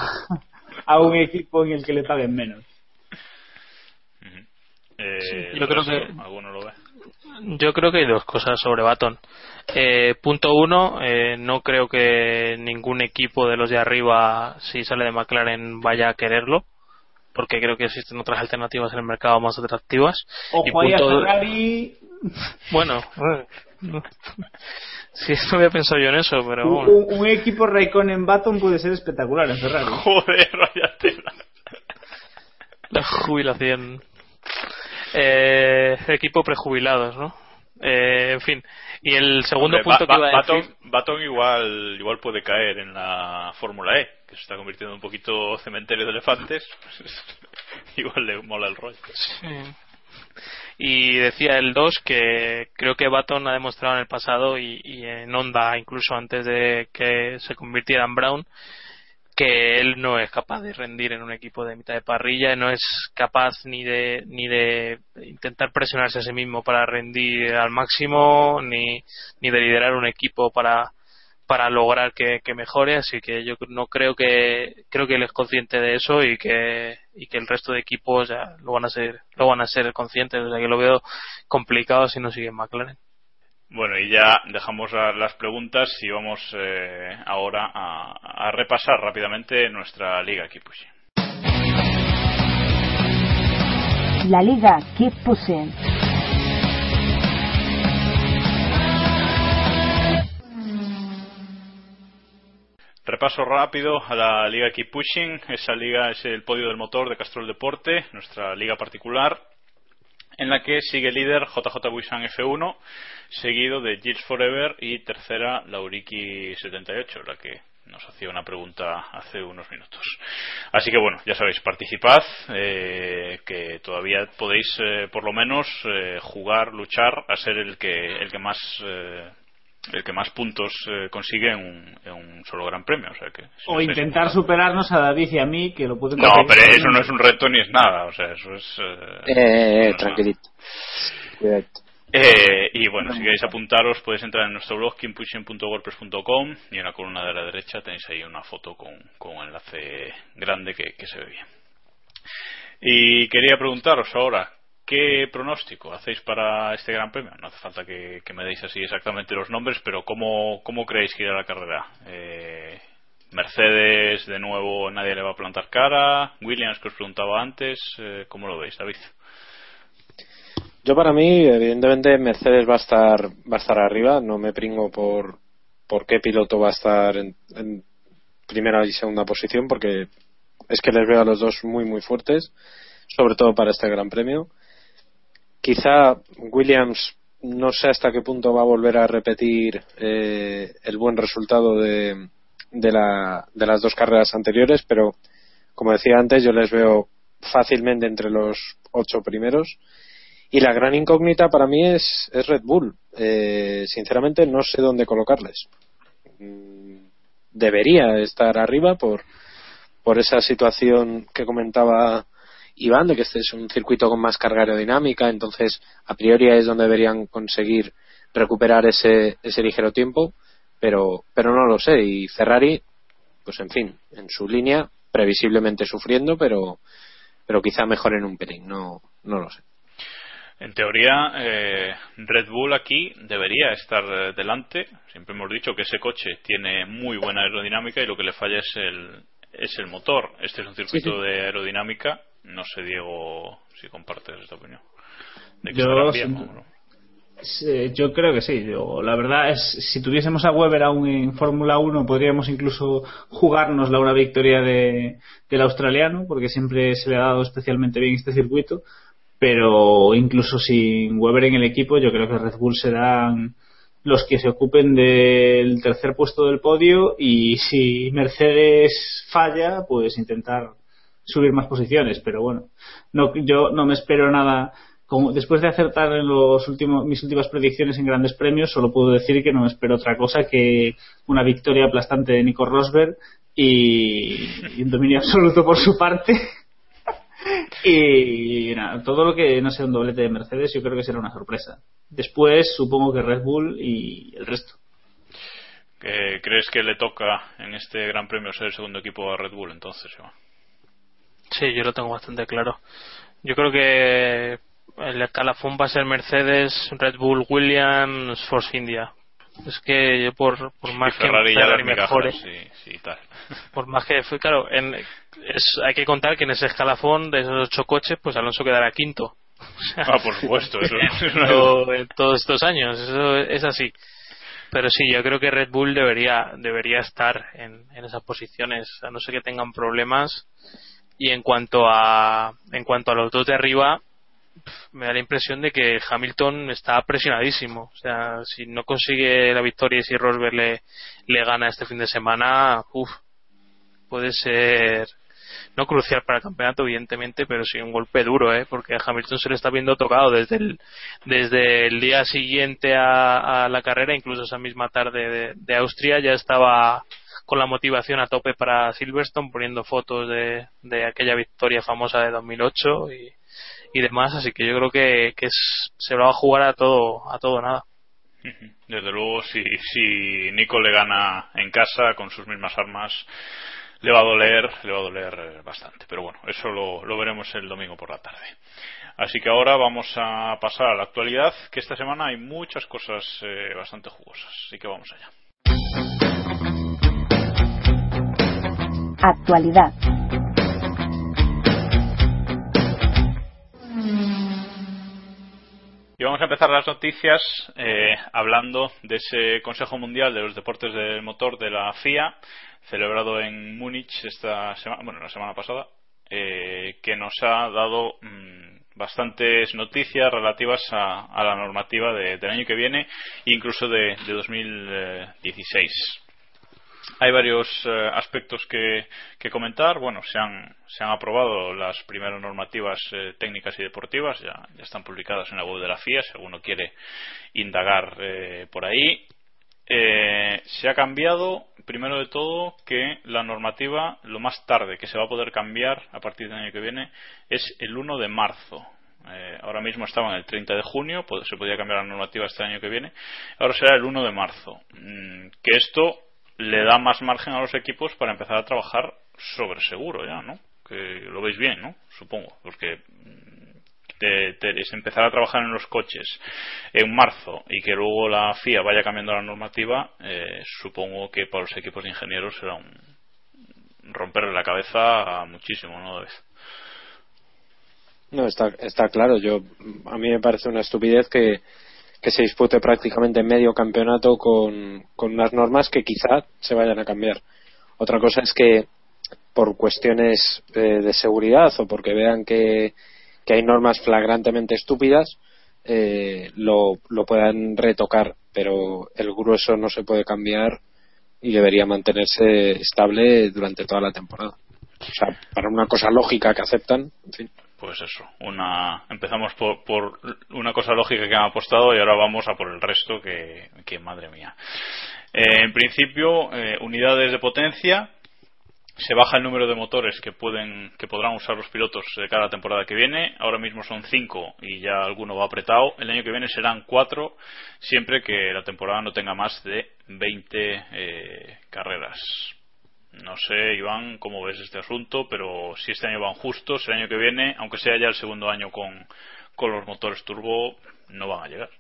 a un equipo en el que le paguen menos Eh, Sí, yo creo que- ¿Alguno lo ve? Yo creo que hay dos cosas sobre Baton. Eh, punto uno, eh, no creo que ningún equipo de los de arriba, si sale de McLaren, vaya a quererlo, porque creo que existen otras alternativas en el mercado más atractivas. y ojo ahí a punto- Ferrari Bueno, sí, no había pensado yo en eso, pero un, bueno. un- un equipo Raikkonen Baton puede ser espectacular en Ferrari Joder, vaya tela. La jubilación. Eh, equipo prejubilados, ¿no? Eh, en fin. Y el segundo Hombre, punto Ba- que iba a decir. Baton, Baton igual, igual puede caer en la Fórmula E, que se está convirtiendo en un poquito cementerio de elefantes. igual le mola el rollo. Sí. Y decía el 2 que creo que Baton ha demostrado en el pasado y, y en Honda, incluso antes de que se convirtiera en Brown, que él no es capaz de rendir en un equipo de mitad de parrilla, no es capaz ni de ni de intentar presionarse a sí mismo para rendir al máximo, ni, ni de liderar un equipo para para lograr que, que mejore, así que yo no creo que creo que él es consciente de eso y que y que el resto de equipos ya lo van a ser lo van a ser conscientes, o sea que lo veo complicado si no sigue en McLaren. Bueno, y ya dejamos las preguntas y vamos eh, ahora a, a repasar rápidamente nuestra liga Kipushi. La Liga Keep Pushing. Repaso rápido a la liga Keep Pushing. Esa liga es el podio del motor de Castrol Deporte, nuestra liga particular, en la que sigue líder JJ Buisan F1, seguido de Gilles Forever y tercera Lauriki 78, la que nos hacía una pregunta hace unos minutos. Así que bueno, ya sabéis, participad, eh, que todavía podéis eh, por lo menos eh, jugar, luchar a ser el que el que más eh, el que más puntos eh, consigue en un, en un solo gran premio. O, sea que, si o intentar superarnos a David y a mí que lo pueden no, pero eso no es un reto ni es nada, o sea, eso es... eh, Eh, no es tranquilito. Eh, y bueno, si queréis apuntaros, podéis entrar en nuestro blog, kimpushing.wordpress.com y en la columna de la derecha tenéis ahí una foto con, con un enlace grande que, que se ve bien. Y quería preguntaros ahora, ¿qué pronóstico hacéis para este Gran Premio? No hace falta que, me deis así exactamente los nombres, pero ¿cómo, cómo creéis que irá la carrera? Eh, Mercedes, de nuevo, nadie le va a plantar cara. Williams, que os preguntaba antes, eh, ¿cómo lo veis, David? Yo para mí, evidentemente, Mercedes va a estar va a estar arriba. No me pringo por por qué piloto va a estar en, en primera y segunda posición, porque es que les veo a los dos muy muy fuertes, sobre todo para este Gran Premio. Quizá Williams no sé hasta qué punto va a volver a repetir eh, el buen resultado de, de, la, de las dos carreras anteriores, pero como decía antes, yo les veo fácilmente entre los ocho primeros. Y la gran incógnita para mí es, Red Bull. Eh, sinceramente no sé dónde colocarles. Mm, Debería estar arriba por, por esa situación que comentaba Iván, de que este es un circuito con más carga aerodinámica, entonces a priori es donde deberían conseguir recuperar ese, ese ligero tiempo, pero, pero no lo sé. Y Ferrari, pues en fin, en su línea, previsiblemente sufriendo, pero, pero quizá mejor en un pelín, no, no lo sé. En teoría, eh, Red Bull aquí debería estar eh, delante. Siempre hemos dicho que ese coche tiene muy buena aerodinámica y lo que le falla es el, es el motor. Este es un circuito de aerodinámica. No sé, Diego, si compartes esta opinión. yo, yo creo que sí. la verdad es, si tuviésemos a Weber aún en Fórmula 1, podríamos incluso jugarnos la una victoria de, del australiano, porque siempre se le ha dado especialmente bien este circuito pero incluso sin Weber en el equipo, yo creo que Red Bull serán los que se ocupen del tercer puesto del podio y si Mercedes falla, pues intentar subir más posiciones. Pero bueno, no, yo no me espero nada. Como, después de acertar en los últimos, mis últimas predicciones en grandes premios, solo puedo decir que no me espero otra cosa que una victoria aplastante de Nico Rosberg y, un dominio absoluto por su parte y nada, todo lo que no sea un doblete de Mercedes yo creo que será una sorpresa. Después supongo que Red Bull y el resto. ¿Crees que le toca en este Gran Premio ser el segundo equipo a Red Bull entonces, Sí, yo lo tengo bastante claro. Yo creo que el escalafón va a ser Mercedes, Red Bull, Williams, Force India. Es que por, por más que Ferrari mejore, sí, tal. por más que claro, en, hay que contar que en ese escalafón de esos ocho coches, pues Alonso quedará quinto. ah, por supuesto, eso, en todos estos años, eso es así. Pero sí, yo creo que Red Bull debería debería estar en, en esas posiciones, a no ser que tengan problemas. Y en cuanto a en cuanto a los dos de arriba, me da la impresión de que Hamilton está presionadísimo. O sea, si no consigue la victoria y si Rosberg le, le gana este fin de semana, uff, puede ser no crucial para el campeonato evidentemente pero sí un golpe duro ¿eh? porque a Hamilton se le está viendo tocado desde el desde el día siguiente a, la carrera incluso esa misma tarde de, Austria ya estaba con la motivación a tope para Silverstone poniendo fotos de, de aquella victoria famosa de 2008 y, y demás así que yo creo que, que se va a jugar a todo a todo nada desde luego si, si Nico le gana en casa con sus mismas armas le va a doler, le va a doler bastante. Pero bueno, eso lo, veremos el domingo por la tarde. Así que ahora vamos a pasar a la actualidad, que esta semana hay muchas cosas eh, bastante jugosas. Así que vamos allá. Actualidad. Y vamos a empezar las noticias eh, hablando de ese Consejo Mundial de los Deportes del Motor de la FIA celebrado en Múnich esta semana, bueno, la semana pasada, eh, que nos ha dado mm, bastantes noticias relativas a, la normativa del año que viene incluso de, 2016. Hay varios eh, aspectos que, comentar. Bueno, se han, se han aprobado las primeras normativas eh, técnicas y deportivas, ya, ya, están publicadas en la web de la FIA, si alguno quiere indagar por ahí. se ha cambiado primero de todo que la normativa lo más tarde que se va a poder cambiar a partir del año que viene es el 1 de marzo. Eh, ahora mismo estaba en el 30 de junio, se podía cambiar la normativa este año que viene. Ahora será el 1 de marzo. Mm, que esto le da más margen a los equipos para empezar a trabajar sobre seguro ya, ¿no? Que lo veis bien, ¿no? Supongo, porque es empezar a trabajar en los coches en marzo y que luego la FIA vaya cambiando la normativa, eh, supongo que para los equipos de ingenieros será un romperle la cabeza muchísimo, ¿no? No, está, está claro. Yo, a mí me parece una estupidez que, que se dispute prácticamente medio campeonato con, con unas normas que quizá se vayan a cambiar. Otra cosa es que por cuestiones eh, de seguridad o porque vean que, que hay normas flagrantemente estúpidas, eh, lo, lo puedan retocar, pero el grueso no se puede cambiar y debería mantenerse estable durante toda la temporada. O sea, para una cosa lógica que aceptan, en fin. Pues eso, una, empezamos por, por una cosa lógica que han apostado y ahora vamos a por el resto que, que madre mía. Eh, en principio, eh, unidades de potencia se baja el número de motores que pueden que podrán usar los pilotos de cada temporada que viene. Ahora mismo son cinco y ya alguno va apretado. El año que viene serán cuatro siempre que la temporada no tenga más de 20 eh, carreras no sé Iván cómo ves este asunto pero si este año van justos el año que viene aunque sea ya el segundo año con con los motores turbo no van a llegar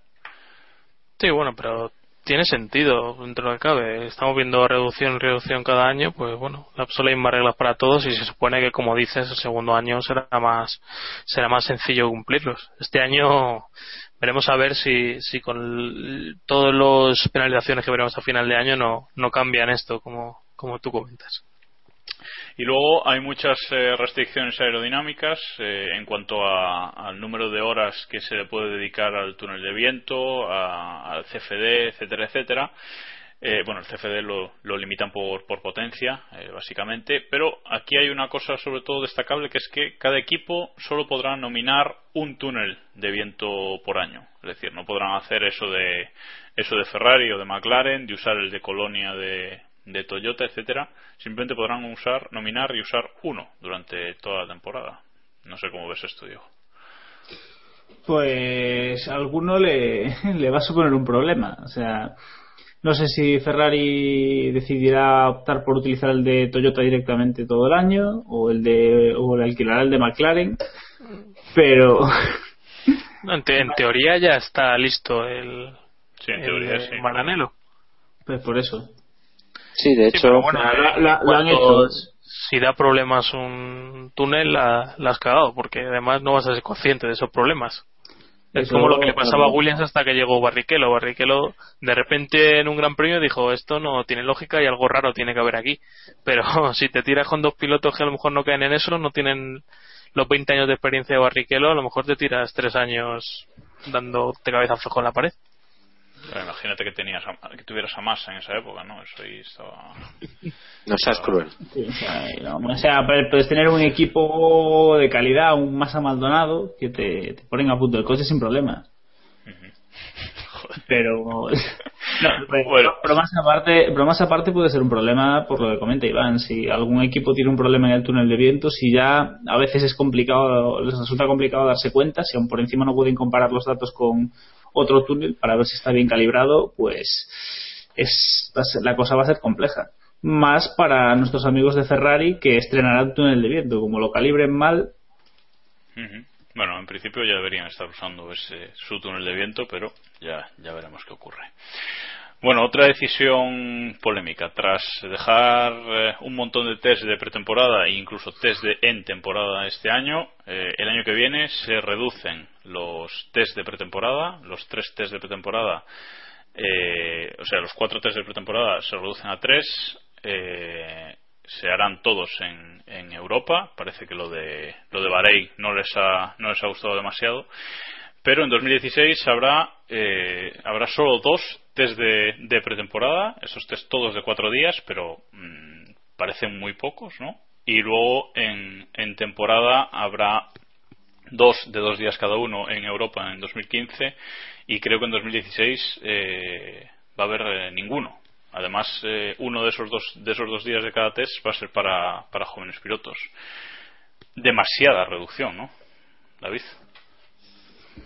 sí bueno pero tiene sentido dentro de lo que cabe. Estamos viendo reducción reducción cada año, pues bueno, solo hay más reglas para todos y se supone que, como dices, el segundo año será más, será más sencillo cumplirlos. Este año veremos a ver si, si con todas las penalizaciones que veremos a final de año no, no cambian esto, como, como tú comentas. Y luego hay muchas eh, restricciones aerodinámicas eh, en cuanto al número de horas que se le puede dedicar al túnel de viento, al CFD, etcétera, etcétera. Eh, bueno, el CFD lo, lo limitan por, por potencia, básicamente, pero aquí hay una cosa sobre todo destacable que es que cada equipo solo podrá nominar un túnel de viento por año. Es decir, no podrán hacer eso de, eso de Ferrari o de McLaren, de usar el de Colonia de, de Toyota, etcétera, simplemente podrán usar, nominar y usar uno durante toda la temporada. No sé cómo ves esto, Diego. Pues a alguno le, le va a suponer un problema. O sea, no sé si Ferrari decidirá optar por utilizar el de Toyota directamente todo el año o el de o el alquilará el de McLaren, pero en, teoría ya está listo el, sí, en teoría, sí. Maranello. Pues por eso. Sí, de hecho, Si da problemas un túnel, la, has cagado, porque además no vas a ser consciente de esos problemas. Es como lo que le pasaba a Williams hasta que llegó Barrichello. Barrichello de repente en un gran premio dijo esto no tiene lógica y algo raro tiene que haber aquí. Pero si te tiras con dos pilotos que a lo mejor no caen en eso, no tienen los 20 años de experiencia de Barrichello, a lo mejor te tiras tres años dándote cabezazos con la pared imagínate que tenías que tuvieras a masa en esa época, ¿no? Eso ahí estaba. No seas cruel. o, sea, puedes tener un equipo de calidad, un masa Maldonado, que te, te ponen a punto el coche sin problemas. Pero. pero, más aparte, pero más aparte puede ser un problema por lo que comenta Iván. Si algún equipo tiene un problema en el túnel de viento, si ya a veces es complicado, les resulta complicado darse cuenta, si aún por encima no pueden comparar los datos con otro túnel para ver si está bien calibrado, pues es, la cosa va a ser compleja. Más para nuestros amigos de Ferrari que estrenarán túnel de viento. Como lo calibren mal. Bueno, en principio ya deberían estar usando ese, su túnel de viento, pero ya, ya veremos qué ocurre. Bueno, otra decisión polémica. Tras dejar eh, un montón de test de pretemporada e incluso test de en temporada este año, eh, el año que viene se reducen los test de pretemporada, los tres test de pretemporada, eh, o sea, los cuatro test de pretemporada se reducen a tres. Se harán todos en, en, Europa. Parece que lo de lo de Bahrein no les ha no les ha gustado demasiado. Pero en 2016 habrá, eh, habrá solo dos test de, pretemporada, esos test todos de cuatro días, pero mm, parecen muy pocos, ¿no? Y luego en, en temporada habrá dos de dos días cada uno en Europa en 2015 y creo que en 2016 eh, va a haber eh, ninguno. Además, uno de esos, dos, de esos dos días de cada test va a ser para, para jóvenes pilotos. Demasiada reducción, ¿no? David.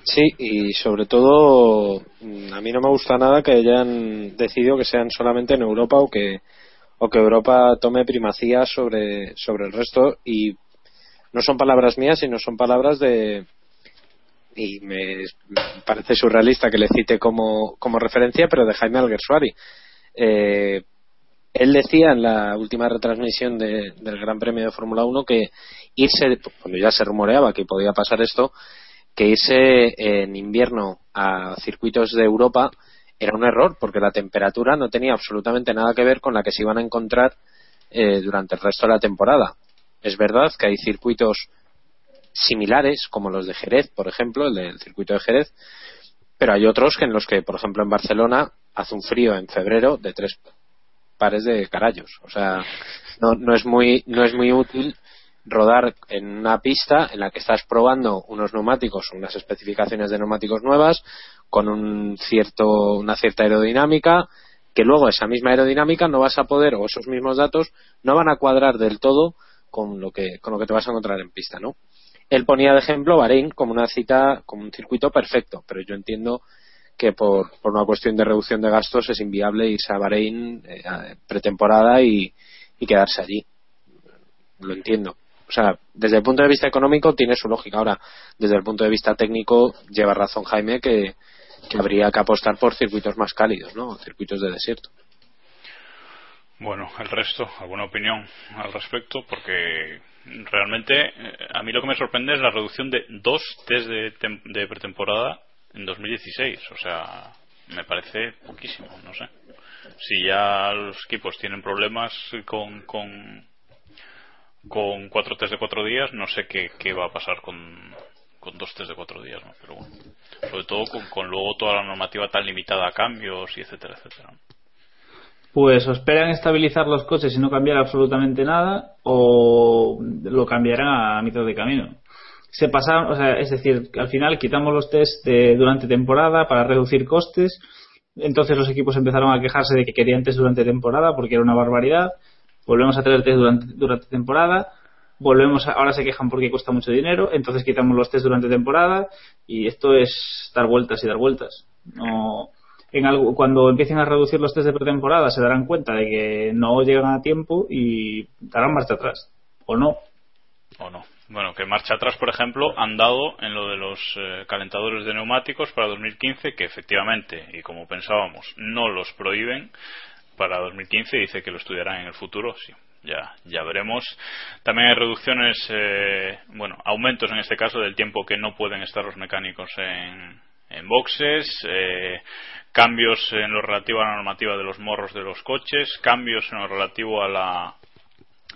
Sí, y sobre todo, mm, a mí no me gusta nada que hayan decidido que sean solamente en Europa o que, o que Europa tome primacía sobre, sobre el resto. Y no son palabras mías, sino son palabras de. Y me parece surrealista que le cite como, como referencia, pero de Jaime Alguersuari. Eh, él decía en la última retransmisión del Gran Premio de Fórmula 1 que irse, cuando ya se rumoreaba que podía pasar esto, que irse en invierno a circuitos de Europa era un error porque la temperatura no tenía absolutamente nada que ver con la que se iban a encontrar eh, durante el resto de la temporada. Es verdad que hay circuitos similares, como los de Jerez, por ejemplo, el del circuito de Jerez, pero hay otros que en los que, por ejemplo, en Barcelona hace un frío en febrero de tres pares de carayos. O sea, no, no es muy no es muy útil rodar en una pista en la que estás probando unos neumáticos, unas especificaciones de neumáticos nuevas, con un cierto, una cierta aerodinámica, que luego esa misma aerodinámica no vas a poder, o esos mismos datos, no van a cuadrar del todo con lo que, con lo que te vas a encontrar en pista, ¿no? Él ponía de ejemplo Bahrein como una cita, como un circuito perfecto, pero yo entiendo que por, por una cuestión de reducción de gastos es inviable irse a Bahrein eh, pretemporada y, y quedarse allí. Lo entiendo. O sea, desde el punto de vista económico tiene su lógica. Ahora, desde el punto de vista técnico, lleva razón Jaime que, que habría que apostar por circuitos más cálidos, ¿no? Circuitos de desierto. Bueno, el resto, ¿alguna opinión al respecto? Porque realmente eh, a mí lo que me sorprende es la reducción de dos test de, de pretemporada en 2016. O sea, me parece poquísimo, no sé. Si ya los equipos tienen problemas con, con, cuatro test de cuatro días, no sé qué, qué va a pasar con, con dos test de cuatro días. Pero bueno, sobre todo con, con luego toda la normativa tan limitada a cambios y etcétera, etcétera. Pues esperan estabilizar los coches y no cambiar absolutamente nada, o lo cambiarán a mitad de camino. Se pasaron, o sea, es decir, al final quitamos los test de, durante temporada para reducir costes. Entonces los equipos empezaron a quejarse de que querían test durante temporada porque era una barbaridad. Volvemos a tener test durante, temporada. Volvemos a, ahora se quejan porque cuesta mucho dinero. Entonces quitamos los test durante temporada. Y esto es dar vueltas y dar vueltas. No, en algo, cuando empiecen a reducir los test de pretemporada se darán cuenta de que no llegan a tiempo y darán marcha atrás. ¿O no? O no. Bueno, que marcha atrás, por ejemplo, han dado en lo de los eh, calentadores de neumáticos para 2015, que efectivamente, y como pensábamos, no los prohíben para 2015, dice que lo estudiarán en el futuro, sí. Ya, ya veremos. También hay reducciones, eh, bueno, aumentos en este caso del tiempo que no pueden estar los mecánicos en, en boxes, eh, cambios en lo relativo a la normativa de los morros de los coches, cambios en lo relativo a la,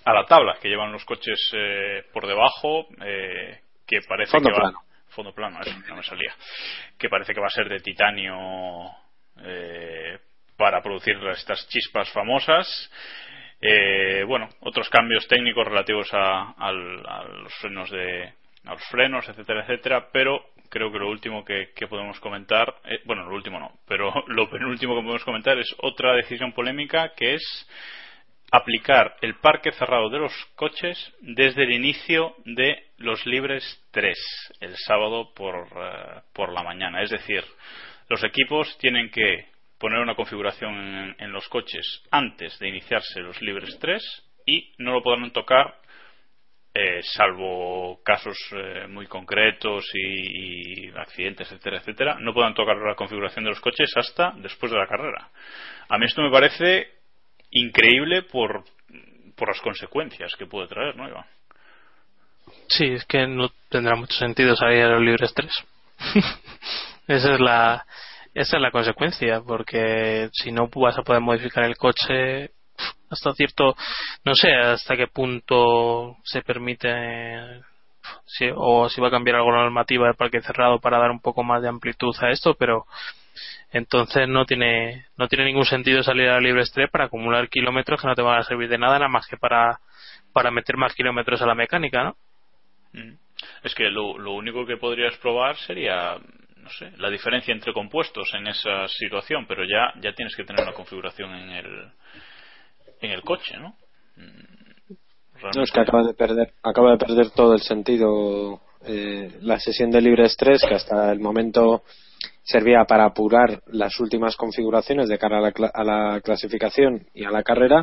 a la tabla que llevan los coches eh, por debajo, eh, que parece fondo que plano. va fondo plano, eso no me salía, que parece que va a ser de titanio eh, para producir estas chispas famosas. Eh, bueno, otros cambios técnicos relativos a, los frenos de a los frenos, etcétera, etcétera, pero creo que lo último que, que podemos comentar, eh, bueno, lo último no, pero lo penúltimo que podemos comentar es otra decisión polémica que es aplicar el parque cerrado de los coches desde el inicio de los libres 3, el sábado por, eh, por la mañana. Es decir, los equipos tienen que poner una configuración en, en los coches antes de iniciarse los libres 3 y no lo podrán tocar eh, salvo casos eh, muy concretos y, y accidentes, etcétera, etcétera, no puedan tocar la configuración de los coches hasta después de la carrera. A mí esto me parece increíble por, por las consecuencias que puede traer, ¿no, Iván? Sí, es que no tendrá mucho sentido salir a los libres 3. esa es la esa es la consecuencia, porque si no vas a poder modificar el coche hasta cierto, no sé hasta qué punto se permite si- o si va a cambiar algo la normativa del parque cerrado para dar un poco más de amplitud a esto, pero entonces no tiene no tiene ningún sentido salir a la libre 3 para acumular kilómetros que no te van a servir de nada nada más que para para meter más kilómetros a la mecánica, ¿no? Mm. Es que lo, lo único que podrías probar sería, no sé, la diferencia entre compuestos en esa situación, pero ya, ya tienes que tener una configuración en el, en el coche, ¿no? Mm, No, es que acaba de perder, acaba de perder todo el sentido eh, la sesión de libre estrés que hasta el momento servía para apurar las últimas configuraciones de cara a la, a la clasificación y a la carrera.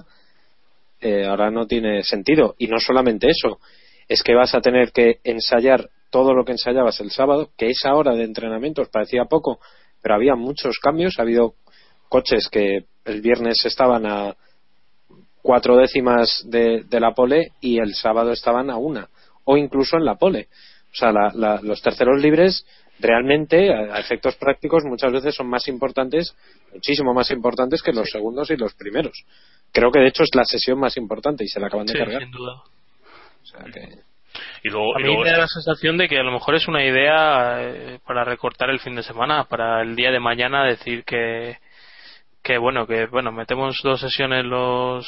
eh, ahora no tiene sentido. Y no solamente eso, es que vas a tener que ensayar todo lo que ensayabas el sábado, que esa hora de entrenamiento os parecía poco, pero había muchos cambios. Ha habido coches que el viernes estaban a cuatro décimas de, de la pole y el sábado estaban a una, o incluso en la pole. O sea, la- la- los terceros libres realmente, a, a efectos prácticos, muchas veces son más importantes, muchísimo más importantes que los segundos y los primeros. Creo que de hecho es la sesión más importante y se la acaban de Sí, cargar. sin duda. O sea que- Y luego, A y mí luego- me da la sensación de que a lo mejor es una idea eh, para recortar el fin de semana, para el día de mañana decir que, que bueno, que bueno, metemos dos sesiones los,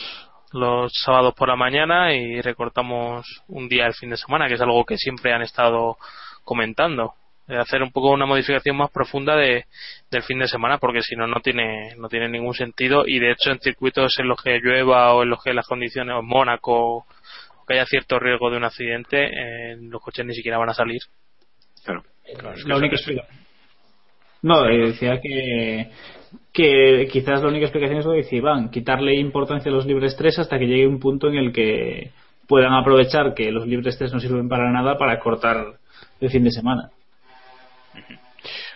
los sábados por la mañana y recortamos un día el fin de semana, que es algo que siempre han estado comentando. Hacer un poco una modificación más profunda de, del fin de semana, porque si no, no tiene, no tiene ningún sentido. Y de hecho, en circuitos en los que llueva o en los que las condiciones, o Mónaco, o que haya cierto riesgo de un accidente, eh, los coches ni siquiera van a salir. Claro. la única explicación. No, eh, decía que, que quizás la única explicación es lo que dice Iván, quitarle importancia a los libres 3 hasta que llegue un punto en el que puedan aprovechar que los libres 3 no sirven para nada para cortar el fin de semana.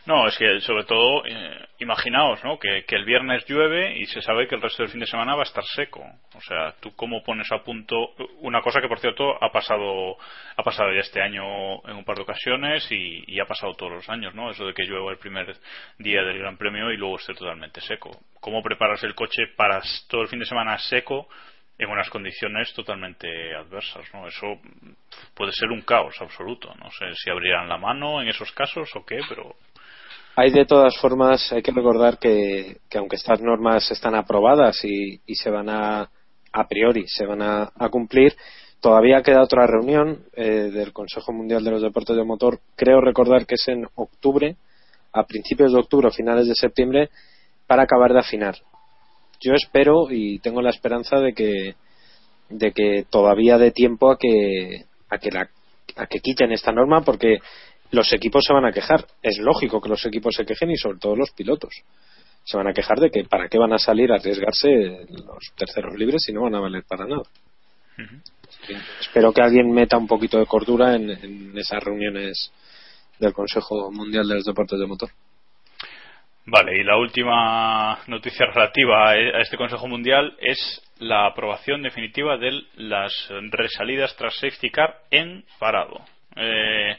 No, es que sobre todo, eh, imaginaos, ¿no? Que, el viernes llueve y se sabe que el resto del fin de semana va a estar seco. O sea, tú cómo pones a punto una cosa que por cierto ha pasado ha pasado ya este año en un par de ocasiones y, ha pasado todos los años, ¿no? Eso de que llueva el primer día del Gran Premio y luego esté totalmente seco. ¿Cómo preparas el coche para todo el fin de semana seco? en unas condiciones totalmente adversas, ¿no? Eso puede ser un caos absoluto. No sé si abrirán la mano en esos casos o qué, pero hay de todas formas, hay que recordar que, aunque estas normas están aprobadas y, se van a, a priori, se van a, cumplir, todavía queda otra reunión eh, del Consejo Mundial de los Deportes de Motor. Creo recordar que es en octubre, a principios de octubre o finales de septiembre, para acabar de afinar. Yo espero y tengo la esperanza de que, de que todavía dé tiempo a que, a que, la, a que quiten esta norma porque los equipos se van a quejar. Es lógico que los equipos se quejen y sobre todo los pilotos. Se van a quejar de que para qué van a salir a arriesgarse los terceros libres si no van a valer para nada. Espero que alguien meta un poquito de cordura en, esas reuniones del Consejo Mundial de los Deportes de Motor. Vale, y la última noticia relativa a este Consejo Mundial es la aprobación definitiva de las resalidas tras safety car en parado. Eh,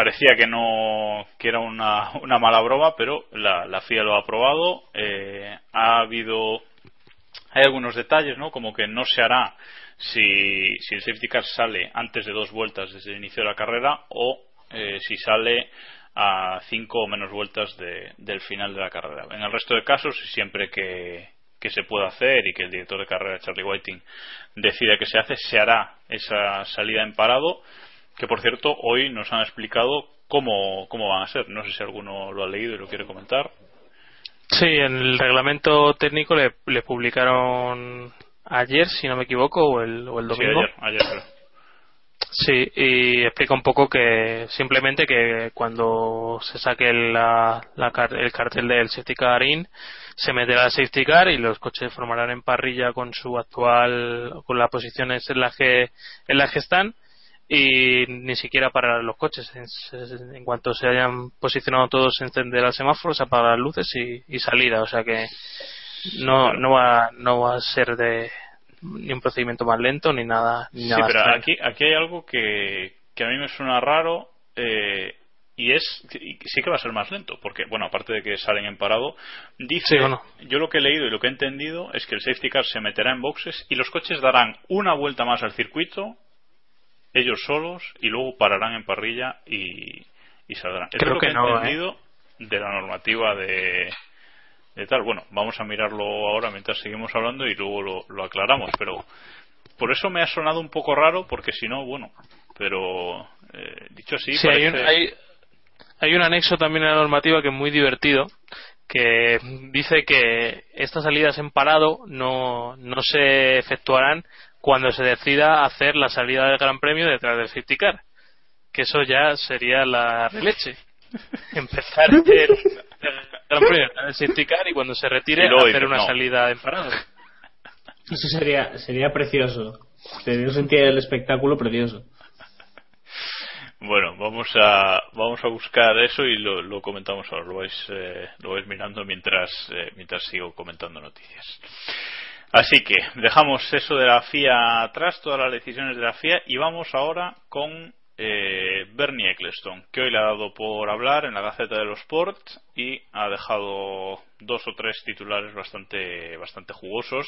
parecía que no que era una, una mala broma pero la, la FIA lo ha aprobado. Eh, ha habido hay algunos detalles no como que no se hará si, si el safety car sale antes de dos vueltas desde el inicio de la carrera o eh, si sale a cinco o menos vueltas de, del final de la carrera. En el resto de casos siempre que, que se pueda hacer y que el director de carrera Charlie Whiting decida que se hace se hará esa salida en parado que por cierto hoy nos han explicado cómo, cómo van a ser. No sé si alguno lo ha leído y lo quiere comentar. Sí, en el reglamento técnico le, le publicaron ayer, si no me equivoco, o el, o el domingo. Sí, ayer, ayer Sí, y explica un poco que simplemente que cuando se saque la, el cartel del safety car in, se meterá el safety car y los coches formarán en parrilla con su actual, con las posiciones en las que, en las que están y ni siquiera para los coches. En, cuanto se hayan posicionado todos, se encenderá el semáforo, se apagan las luces y, salida. O sea que no, no, va, no va a ser de ni un procedimiento más lento ni nada. Ni sí, pero aquí, aquí hay algo que, que a mí me suena raro. Eh, y es sí que va a ser más lento porque bueno aparte de que salen en parado dice yo lo que he leído y lo que he entendido es que el safety car se meterá en boxes y los coches darán una vuelta más al circuito ellos solos y luego pararán en parrilla y, y saldrán. Creo que, he no, ¿eh? entendido de la normativa de, de tal. Bueno, vamos a mirarlo ahora mientras seguimos hablando y luego lo, lo aclaramos, pero por eso me ha sonado un poco raro porque si no, bueno, pero eh, dicho así. Sí, hay, un, hay, hay un anexo también en la normativa que es muy divertido que dice que estas salidas en parado no, no se efectuarán cuando se decida hacer la salida del Gran Premio detrás del safety car. Que eso ya sería la leche. Empezar el, Gran Premio detrás del safety car y cuando se retire hacer una salida en parado. Eso sería, sería precioso. Sería un sentido del espectáculo precioso. Bueno, vamos a vamos a buscar eso y lo, comentamos ahora. Lo vais, eh, lo vais mirando mientras eh, mientras sigo comentando noticias. Así que dejamos eso de la FIA atrás, todas las decisiones de la FIA, y vamos ahora con eh, Bernie Eccleston, que hoy le ha dado por hablar en la Gaceta de los Sports y ha dejado dos o tres titulares bastante, bastante jugosos.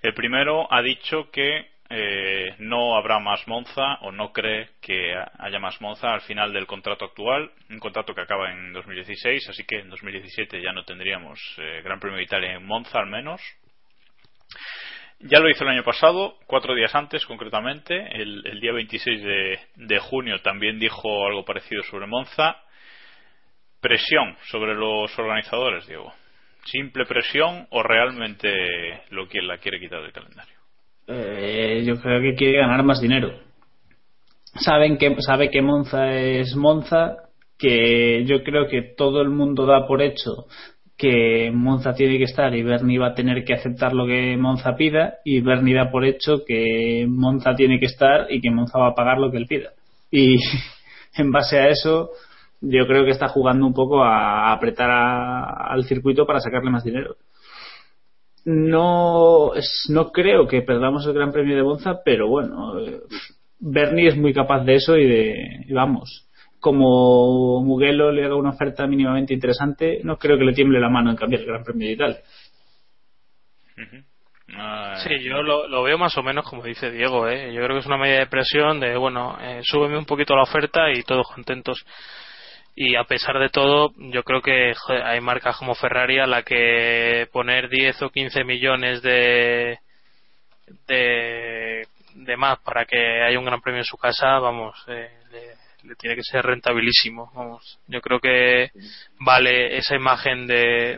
El primero ha dicho que eh, no habrá más Monza o no cree que haya más Monza al final del contrato actual, un contrato que acaba en 2016, así que en 2017 ya no tendríamos eh, Gran Premio de Italia en Monza al menos. Ya lo hizo el año pasado, cuatro días antes concretamente, el, día 26 de, de junio también dijo algo parecido sobre Monza. Presión sobre los organizadores, Diego. ¿Simple presión o realmente lo que la quiere quitar del calendario? Eh, yo creo que quiere ganar más dinero. Saben que, sabe que Monza es Monza, que yo creo que todo el mundo da por hecho que Monza tiene que estar y Bernie va a tener que aceptar lo que Monza pida y Bernie da por hecho que Monza tiene que estar y que Monza va a pagar lo que él pida. Y en base a eso yo creo que está jugando un poco a apretar a- al circuito para sacarle más dinero. No, no creo que perdamos el Gran Premio de Monza, pero bueno, eh, Bernie es muy capaz de eso y de, y vamos, como Mugello le haga una oferta mínimamente interesante, no creo que le tiemble la mano en cambiar el Gran Premio de Italia. Ah, Sí, yo lo, lo veo más o menos como dice Diego, ¿eh? Yo creo que es una medida de presión de, bueno, eh, súbeme un poquito la oferta y todos contentos. Y a pesar de todo, yo creo que joder, hay marcas como Ferrari a la que poner 10 o 15 millones de, de, de más para que haya un gran premio en su casa, vamos, eh, le, tiene que ser rentabilísimo. Vamos, yo creo que vale esa imagen de,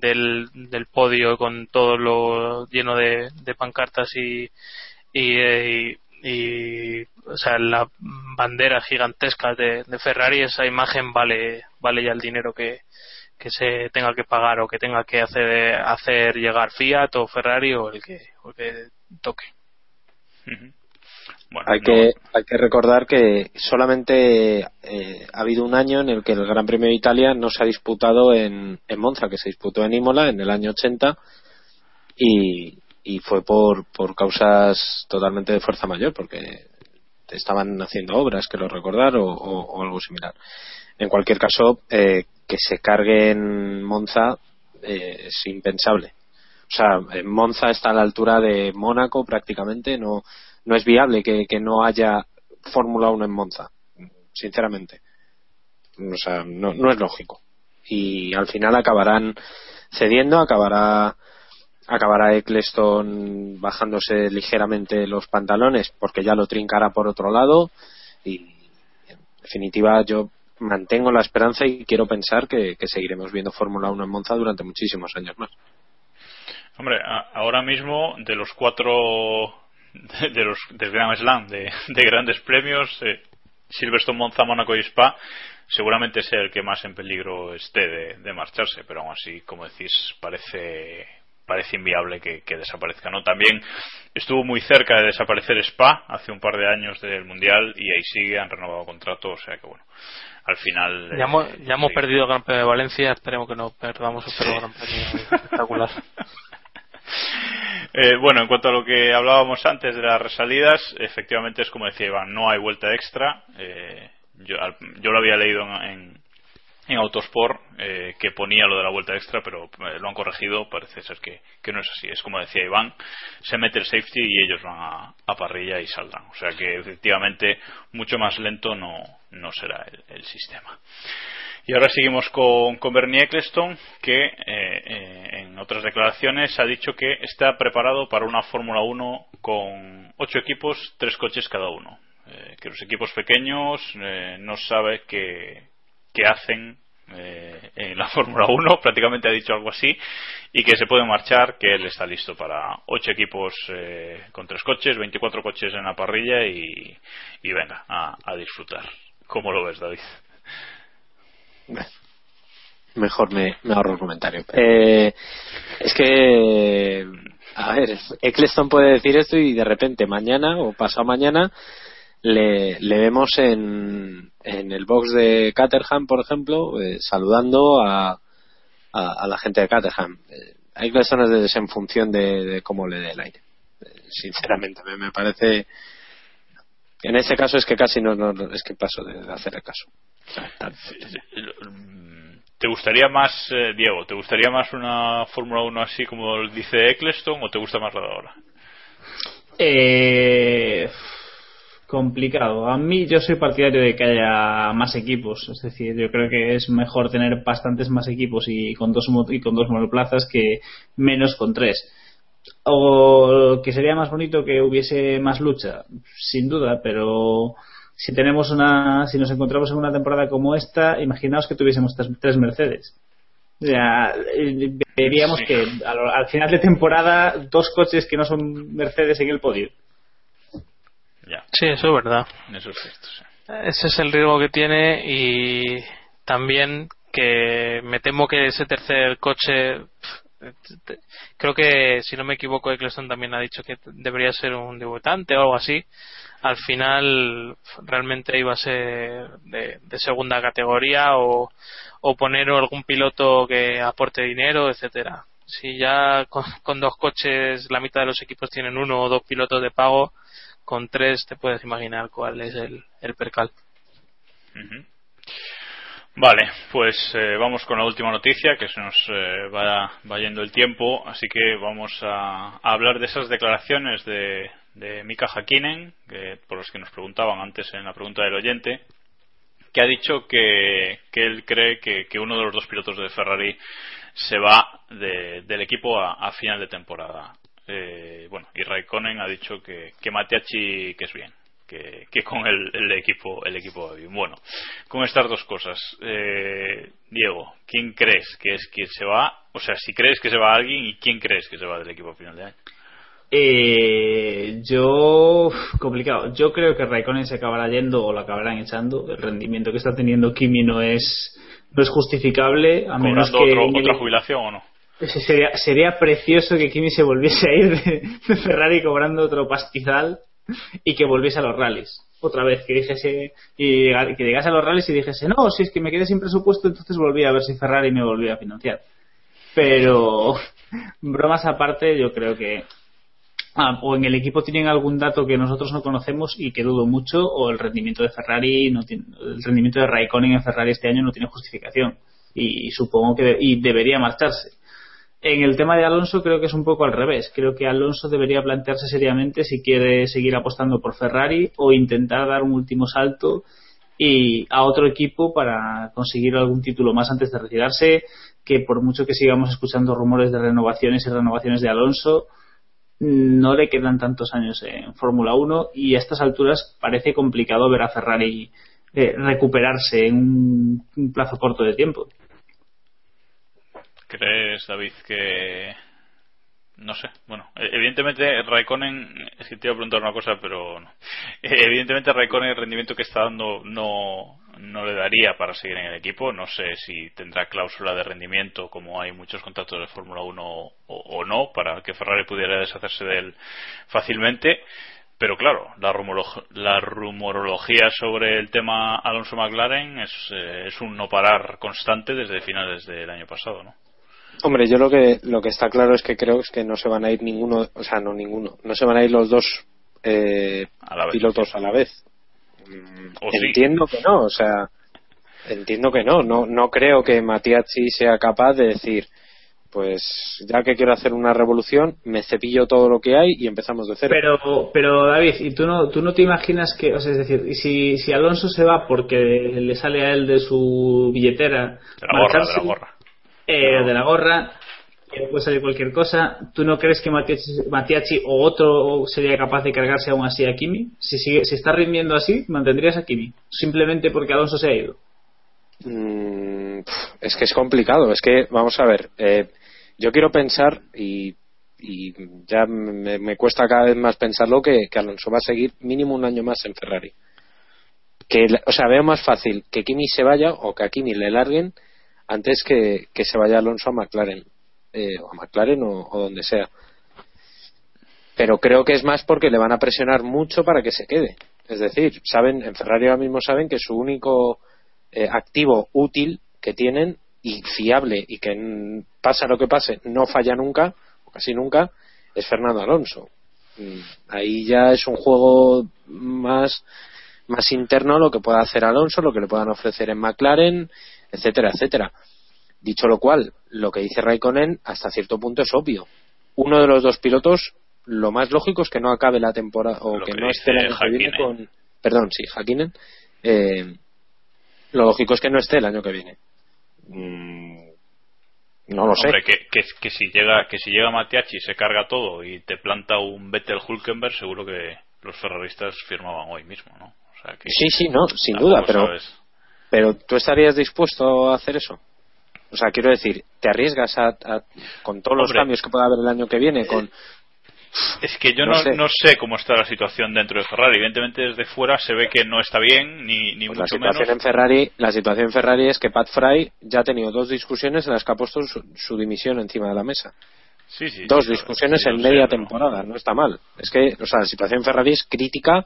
del, del podio con todo lo lleno de, de pancartas y, y, y- o sea, la bandera gigantesca de, de Ferrari, esa imagen vale, vale ya el dinero que, que se tenga que pagar o que tenga que hacer, hacer llegar Fiat o Ferrari o el que, o el que toque. Hay, que, hay que recordar que solamente eh, ha habido un año en el que el Gran Premio de Italia no se ha disputado en, en Monza, que se disputó en Imola en el año 80 y, y fue por, por causas totalmente de fuerza mayor, porque estaban haciendo obras, que lo recordar, o, o- o algo similar. En cualquier caso, eh, que se cargue en Monza eh, es impensable. O sea, en Monza está a la altura de Mónaco prácticamente, no, no es viable que, que no haya Fórmula 1 en Monza, sinceramente. O sea, no, no es lógico. Y al final acabarán cediendo, acabará acabará Eccleston bajándose ligeramente los pantalones porque ya lo trincará por otro lado y en definitiva yo mantengo la esperanza y quiero pensar que, que seguiremos viendo Fórmula 1 en Monza durante muchísimos años más. Hombre, ahora mismo de los cuatro de, de los del Grand Slam de, de grandes premios, eh, Silverstone, Monza, Mónaco y Spa, seguramente sea el que más en peligro esté de, de marcharse, pero aún así, como decís, parece parece inviable que, que desaparezca. ¿no? También estuvo muy cerca de desaparecer Spa hace un par de años del Mundial y ahí sigue, han renovado contrato, o sea que bueno, al final... Ya hemos, eh, ya hemos sí. perdido el Gran Premio de Valencia, esperemos que no perdamos otro Gran Premio espectacular. Eh, bueno, en cuanto a lo que hablábamos antes de las resalidas, efectivamente es como decía Iván, no hay vuelta extra. Eh, yo, yo lo había leído en, Autosport eh, que ponía lo de la vuelta extra, pero eh, lo han corregido, parece ser que, no es así. Es como decía Iván, se mete el safety y ellos van a, parrilla y saldrán. O sea que efectivamente mucho más lento no, no será el sistema. Y ahora seguimos con, con Bernie Eccleston, que eh, eh, en otras declaraciones ha dicho que está preparado para una Fórmula 1 con ocho equipos, tres coches cada uno. Eh, que los equipos pequeños eh, no sabe qué, qué hacen eh, en la Fórmula 1, prácticamente ha dicho algo así, y que se puede marchar, que él está listo para ocho equipos con tres coches, 24 coches en la parrilla y, y venga, a, a disfrutar. ¿Cómo lo ves, David? Mejor me, me ahorro el comentario. Eh, es que, a ver, Eccleston puede decir esto y de repente mañana o pasado mañana le, le vemos en, en el box de Caterham, por ejemplo, eh, saludando a, a, a la gente de Caterham. Eh, Eccleston es, de- es en función de, de cómo le dé el aire. Eh, sinceramente, me, me parece. En este caso es que casi no, no es que paso de hacer el caso. ¿Te gustaría más, eh, Diego, te gustaría más una Fórmula 1 así como dice Eccleston o te gusta más la de ahora? Eh, complicado. A mí yo soy partidario de que haya más equipos. Es decir, yo creo que es mejor tener bastantes más equipos y con dos, y con dos monoplazas que menos con tres. o que sería más bonito que hubiese más lucha, sin duda, pero si tenemos una, si nos encontramos en una temporada como esta, imaginaos que tuviésemos tres, Mercedes. Ya, veríamos que al, final de temporada dos coches que no son Mercedes en el podio. Ya. Sí, eso es verdad. Ese es el riesgo que tiene y también que me temo que ese tercer coche creo que si no me equivoco Eccleston también ha dicho que debería ser un debutante o algo así. Al final realmente iba a ser de, segunda categoría o, o, poner algún piloto que aporte dinero etcétera. Si ya con, dos coches la mitad de los equipos tienen uno o dos pilotos de pago con tres te puedes imaginar cuál es el, el percal Vale, pues eh, vamos con la última noticia, que se nos eh, va, yendo el tiempo, así que vamos a, hablar de esas declaraciones de, de Mika Hakkinen, que, por los que nos preguntaban antes en la pregunta del oyente, que ha dicho que, que él cree que, uno de los dos pilotos de Ferrari se va del equipo a, final de temporada. Eh, bueno, y Raikkonen ha dicho que, que Matiachi que es bien que, con el, equipo el equipo bien. Bueno, con estas dos cosas, eh, Diego, ¿quién crees que es quien se va? O sea, si crees que se va alguien y quién crees que se va del equipo final de año. Eh, yo complicado. Yo creo que Raikkonen se acabará yendo o lo acabarán echando. El rendimiento que está teniendo Kimi no es no es justificable a menos que otra jubilación o no. Sería, sería precioso que Kimi se volviese a ir de Ferrari cobrando otro pastizal y que volviese a los rallies. Otra vez que dijese y que llegase a los rallies y dijese no si es que me quedé sin presupuesto entonces volví a ver si Ferrari me volvía a financiar pero bromas aparte yo creo que ah, o en el equipo tienen algún dato que nosotros no conocemos y que dudo mucho o el rendimiento de Ferrari no tiene, el rendimiento de Raikkonen en Ferrari este año no tiene justificación. Y supongo que y debería marcharse en el tema de Alonso creo que es un poco al revés. Creo que Alonso debería plantearse seriamente si quiere seguir apostando por Ferrari o intentar dar un último salto y a otro equipo para conseguir algún título más antes de retirarse, que por mucho que sigamos escuchando rumores de renovaciones y renovaciones de Alonso, no le quedan tantos años en Fórmula 1 y a estas alturas parece complicado ver a Ferrari eh, recuperarse en un plazo corto de tiempo. ¿Crees, David, que no sé, bueno, evidentemente Raikkonen, es que te iba a preguntar una cosa, pero no. Evidentemente Raikkonen el rendimiento que está dando no, no le daría para seguir en el equipo. No sé si tendrá cláusula de rendimiento, como hay muchos contratos de Fórmula 1 o, o, no, para que Ferrari pudiera deshacerse de él fácilmente. Pero claro, la, la rumorología sobre el tema Alonso McLaren es, eh, es un no parar constante desde finales del año pasado, ¿no? Hombre, yo lo que lo que está claro es que creo que no se van a ir ninguno, o sea, no ninguno, no se van a ir los dos eh, pilotos a la vez. entiendo que no, o sea, entiendo que no, no, no creo que Matiazzi sea capaz de decir, pues ya que quiero hacer una revolución, me cepillo todo lo que hay y empezamos de cero. Pero, pero David, ¿y tú no, tú no te imaginas que, o sea, es decir, si, si Alonso se va porque le sale a él de su billetera, de la gorra, de la gorra eh, de la gorra, que puede salir cualquier cosa. ¿Tú no crees que Matiachi, o otro sería capaz de cargarse aún así a Kimi? Si, sigue, si está rindiendo así, ¿mantendrías a Kimi? Simplemente porque Alonso se ha ido. Mm, es que es complicado. Es que, vamos a ver, eh, yo quiero pensar y, y ya me, cuesta cada vez más pensarlo que, que Alonso va a seguir mínimo un año más en Ferrari. Que, o sea, veo más fácil que Kimi se vaya o que a Kimi le larguen antes que, se vaya Alonso a McLaren, eh, o a McLaren o, donde sea. Pero creo que es más porque le van a presionar mucho para que se quede. Es decir, saben, en Ferrari ahora mismo saben que su único eh, activo útil que tienen y fiable y que pasa lo que pase no falla nunca, o casi nunca, es Fernando Alonso. Mm, ahí ya es un juego más más interno lo que pueda hacer Alonso, lo que le puedan ofrecer en McLaren, etcétera, etcétera. Dicho lo cual, lo que dice Raikkonen hasta cierto punto es obvio. Uno de los dos pilotos, lo más lógico es que no acabe la temporada o que, no esté el año que viene con. Perdón, sí, Hakkinen. Eh, lo lógico es que no esté el año que viene. Mm, No lo sé. Que, que, que si llega que si llega Matiachi se carga todo y te planta un Vettel Hulkenberg, seguro que los ferraristas firmaban hoy mismo, ¿no? O sea que Sí, sí, no, sin duda, pero, sabes. Pero ¿tú estarías dispuesto a hacer eso? O sea, quiero decir, ¿te arriesgas a, a- con todos los cambios que pueda haber el año que viene? con Es que yo No no, sé. no sé cómo está la situación dentro de Ferrari. Evidentemente desde fuera se ve que no está bien, ni, ni pues la mucho situación menos. en Ferrari La situación en Ferrari es que Pat Fry ya ha tenido dos discusiones en las que ha puesto su, su dimisión encima de la mesa. Sí, sí, dos discusiones sí, en media temporada, no está mal. Es que, o sea, la situación en Ferrari es crítica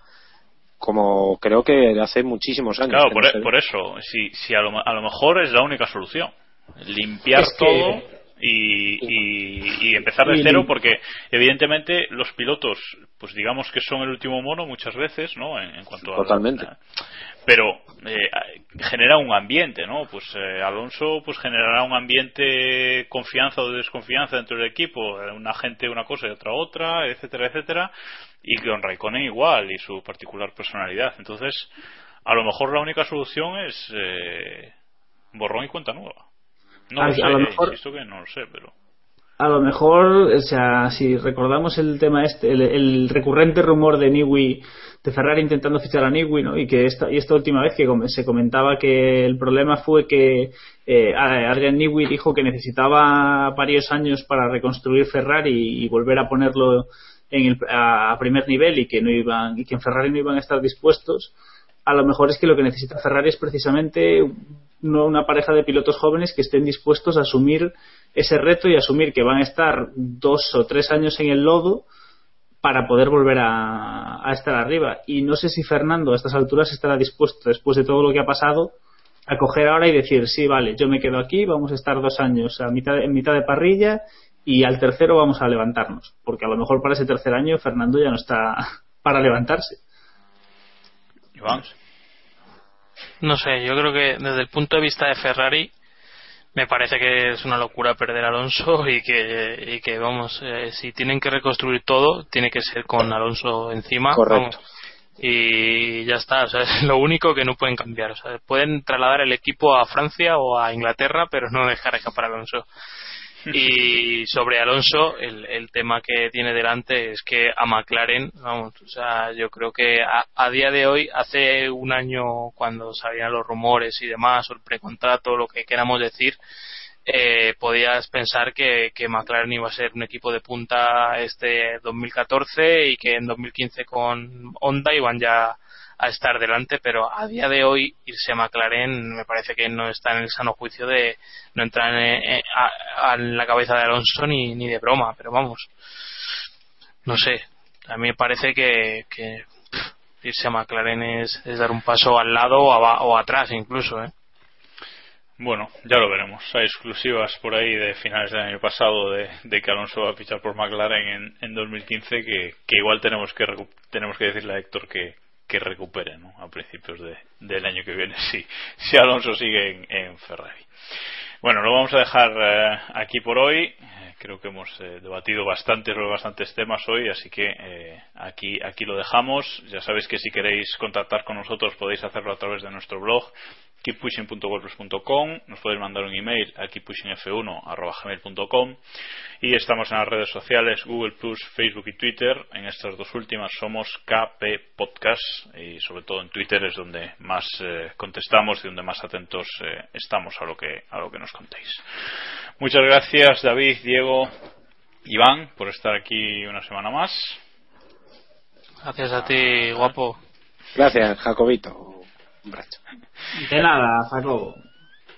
como creo que hace muchísimos años. Claro, por, no e- se por eso, si, si a, lo, a lo mejor es la única solución. Limpiar Es que- todo y, y- y empezar de cero, porque evidentemente los pilotos, pues digamos que son el último mono muchas veces, ¿no? En, en cuanto a. Pero eh, genera un ambiente, ¿no? Pues eh, Alonso pues generará un ambiente confianza o de desconfianza dentro del equipo, eh, una gente una cosa y otra otra, etcétera, etcétera, y con Raikkonen igual y su particular personalidad. Entonces, a lo mejor la única solución es eh, borrón y cuenta nueva. No A- lo sé, a lo mejor- que no lo sé, pero A lo mejor, o sea, si recordamos el tema este, el, recurrente rumor de Niwi, de Ferrari intentando fichar a Niwi, ¿no? Y que esta, y esta última vez que se comentaba que el problema fue que eh, Adrian Newey dijo que necesitaba varios años para reconstruir Ferrari y volver a ponerlo en el, a primer nivel y que no iban y que en Ferrari no iban a estar dispuestos. A lo mejor es que lo que necesita Ferrari es precisamente no una pareja de pilotos jóvenes que estén dispuestos a asumir ese reto y asumir que van a estar dos o tres años en el lodo para poder volver a, a estar arriba. Y no sé si Fernando a estas alturas estará dispuesto, después de todo lo que ha pasado, a coger ahora y decir, sí, vale, yo me quedo aquí, vamos a estar dos años a mitad, en mitad de parrilla y al tercero vamos a levantarnos. Porque a lo mejor para ese tercer año Fernando ya no está para levantarse. Iván. No sé, yo creo que desde el punto de vista de Ferrari me parece que es una locura perder a Alonso y que, y que vamos, eh, si tienen que reconstruir todo, tiene que ser con Alonso encima. Correcto. vamos. y ya está, o sea, es lo único que no pueden cambiar. O sea, pueden trasladar el equipo a Francia o a Inglaterra, pero no dejar escapar a Alonso. Y sobre Alonso, el, el tema que tiene delante es que a McLaren, vamos, o sea, yo creo que a, día de hoy, hace un año cuando salían los rumores y demás, o el precontrato, lo que queramos decir, eh, podías pensar que, que McLaren iba a ser un equipo de punta este 2014 y que en 2015 con Honda iban ya a estar delante, pero a día de hoy irse a McLaren me parece que no está en el sano juicio de no entrar en, en- a, a la cabeza de Alonso ni, ni de broma, pero vamos, no sé, a mí me parece que, que irse a McLaren es, es dar un paso al lado o, aba- o atrás incluso, ¿eh? Bueno, ya lo veremos. Hay exclusivas por ahí de finales del año pasado de, que Alonso va a fichar por McLaren en, en 2015 que, que igual tenemos que tenemos que decirle a Héctor que, que recupere ¿no? a principios de- del año que viene si, si Alonso sigue en, Ferrari. Bueno, lo vamos a dejar eh, aquí por hoy. Creo que hemos eh, debatido bastante sobre bastantes temas hoy, así que eh, aquí, aquí lo dejamos. Ya sabéis que si queréis contactar con nosotros podéis hacerlo a través de nuestro blog keeppushing.wordpress.com nos podéis mandar un email a keeppushingf1.gmail.com y estamos en las redes sociales Google Plus, Facebook y Twitter. En estas dos últimas somos KP Podcast y sobre todo en Twitter es donde más eh, contestamos y donde más atentos eh, estamos a lo que a lo que nos contéis. Muchas gracias David, Diego Iván por estar aquí una semana más Gracias a ti, guapo. Gracias, Jacobito. Un abrazo. De nada, Jacobo.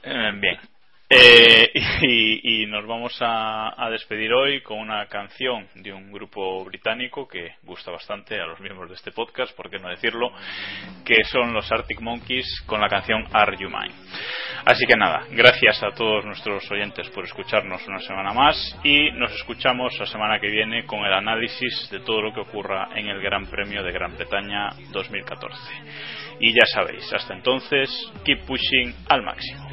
Eh, bien. Eh, y, nos vamos a, a despedir hoy con una canción de un grupo británico que gusta bastante a los miembros de este podcast, por qué no decirlo, que son los Arctic Monkeys con la canción Are You Mine. Así que nada, gracias a todos nuestros oyentes por escucharnos una semana más y nos escuchamos la semana que viene con el análisis de todo lo que ocurra en el Gran Premio de Gran Bretaña 2014. Y ya sabéis, hasta entonces, keep pushing al máximo.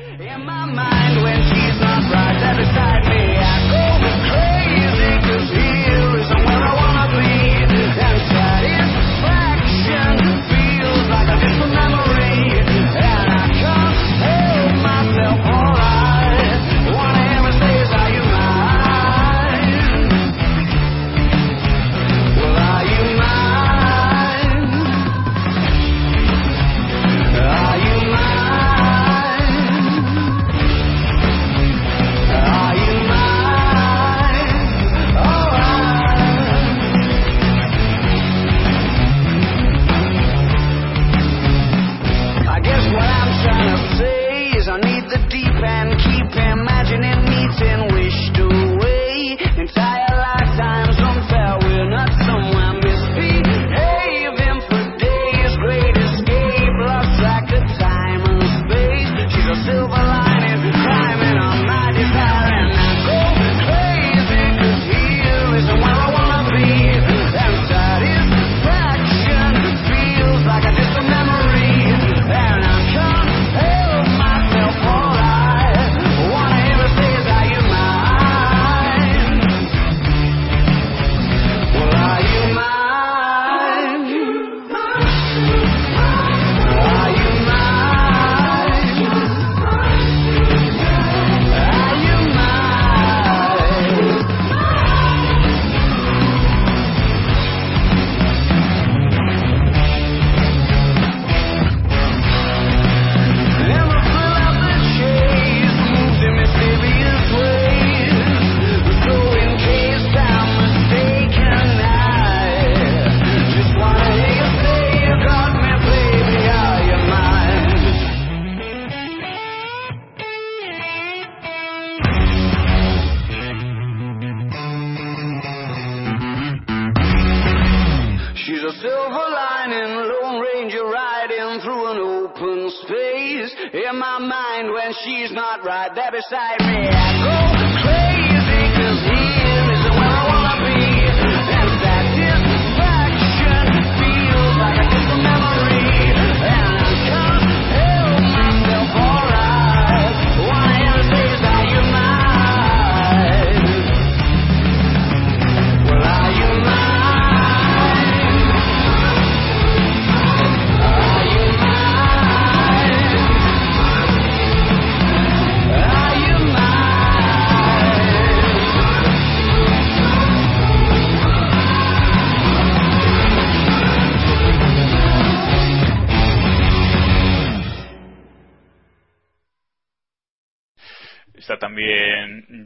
that beside me.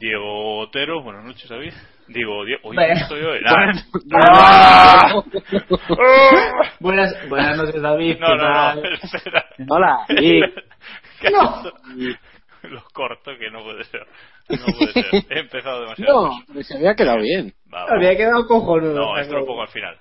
Diego Otero. Buenas noches, David. Digo, Diego. Bueno. estoy hoy. Buenas- ¡Ah! buenas, buenas noches, David. No, ¿qué no, tal? no. espera. Hola, y- ¿Qué No. Los corto, que no puede ser. No puede ser. He empezado demasiado. No, se había quedado bien. Va, va. Había quedado cojonudo. No, esto lo pongo al final.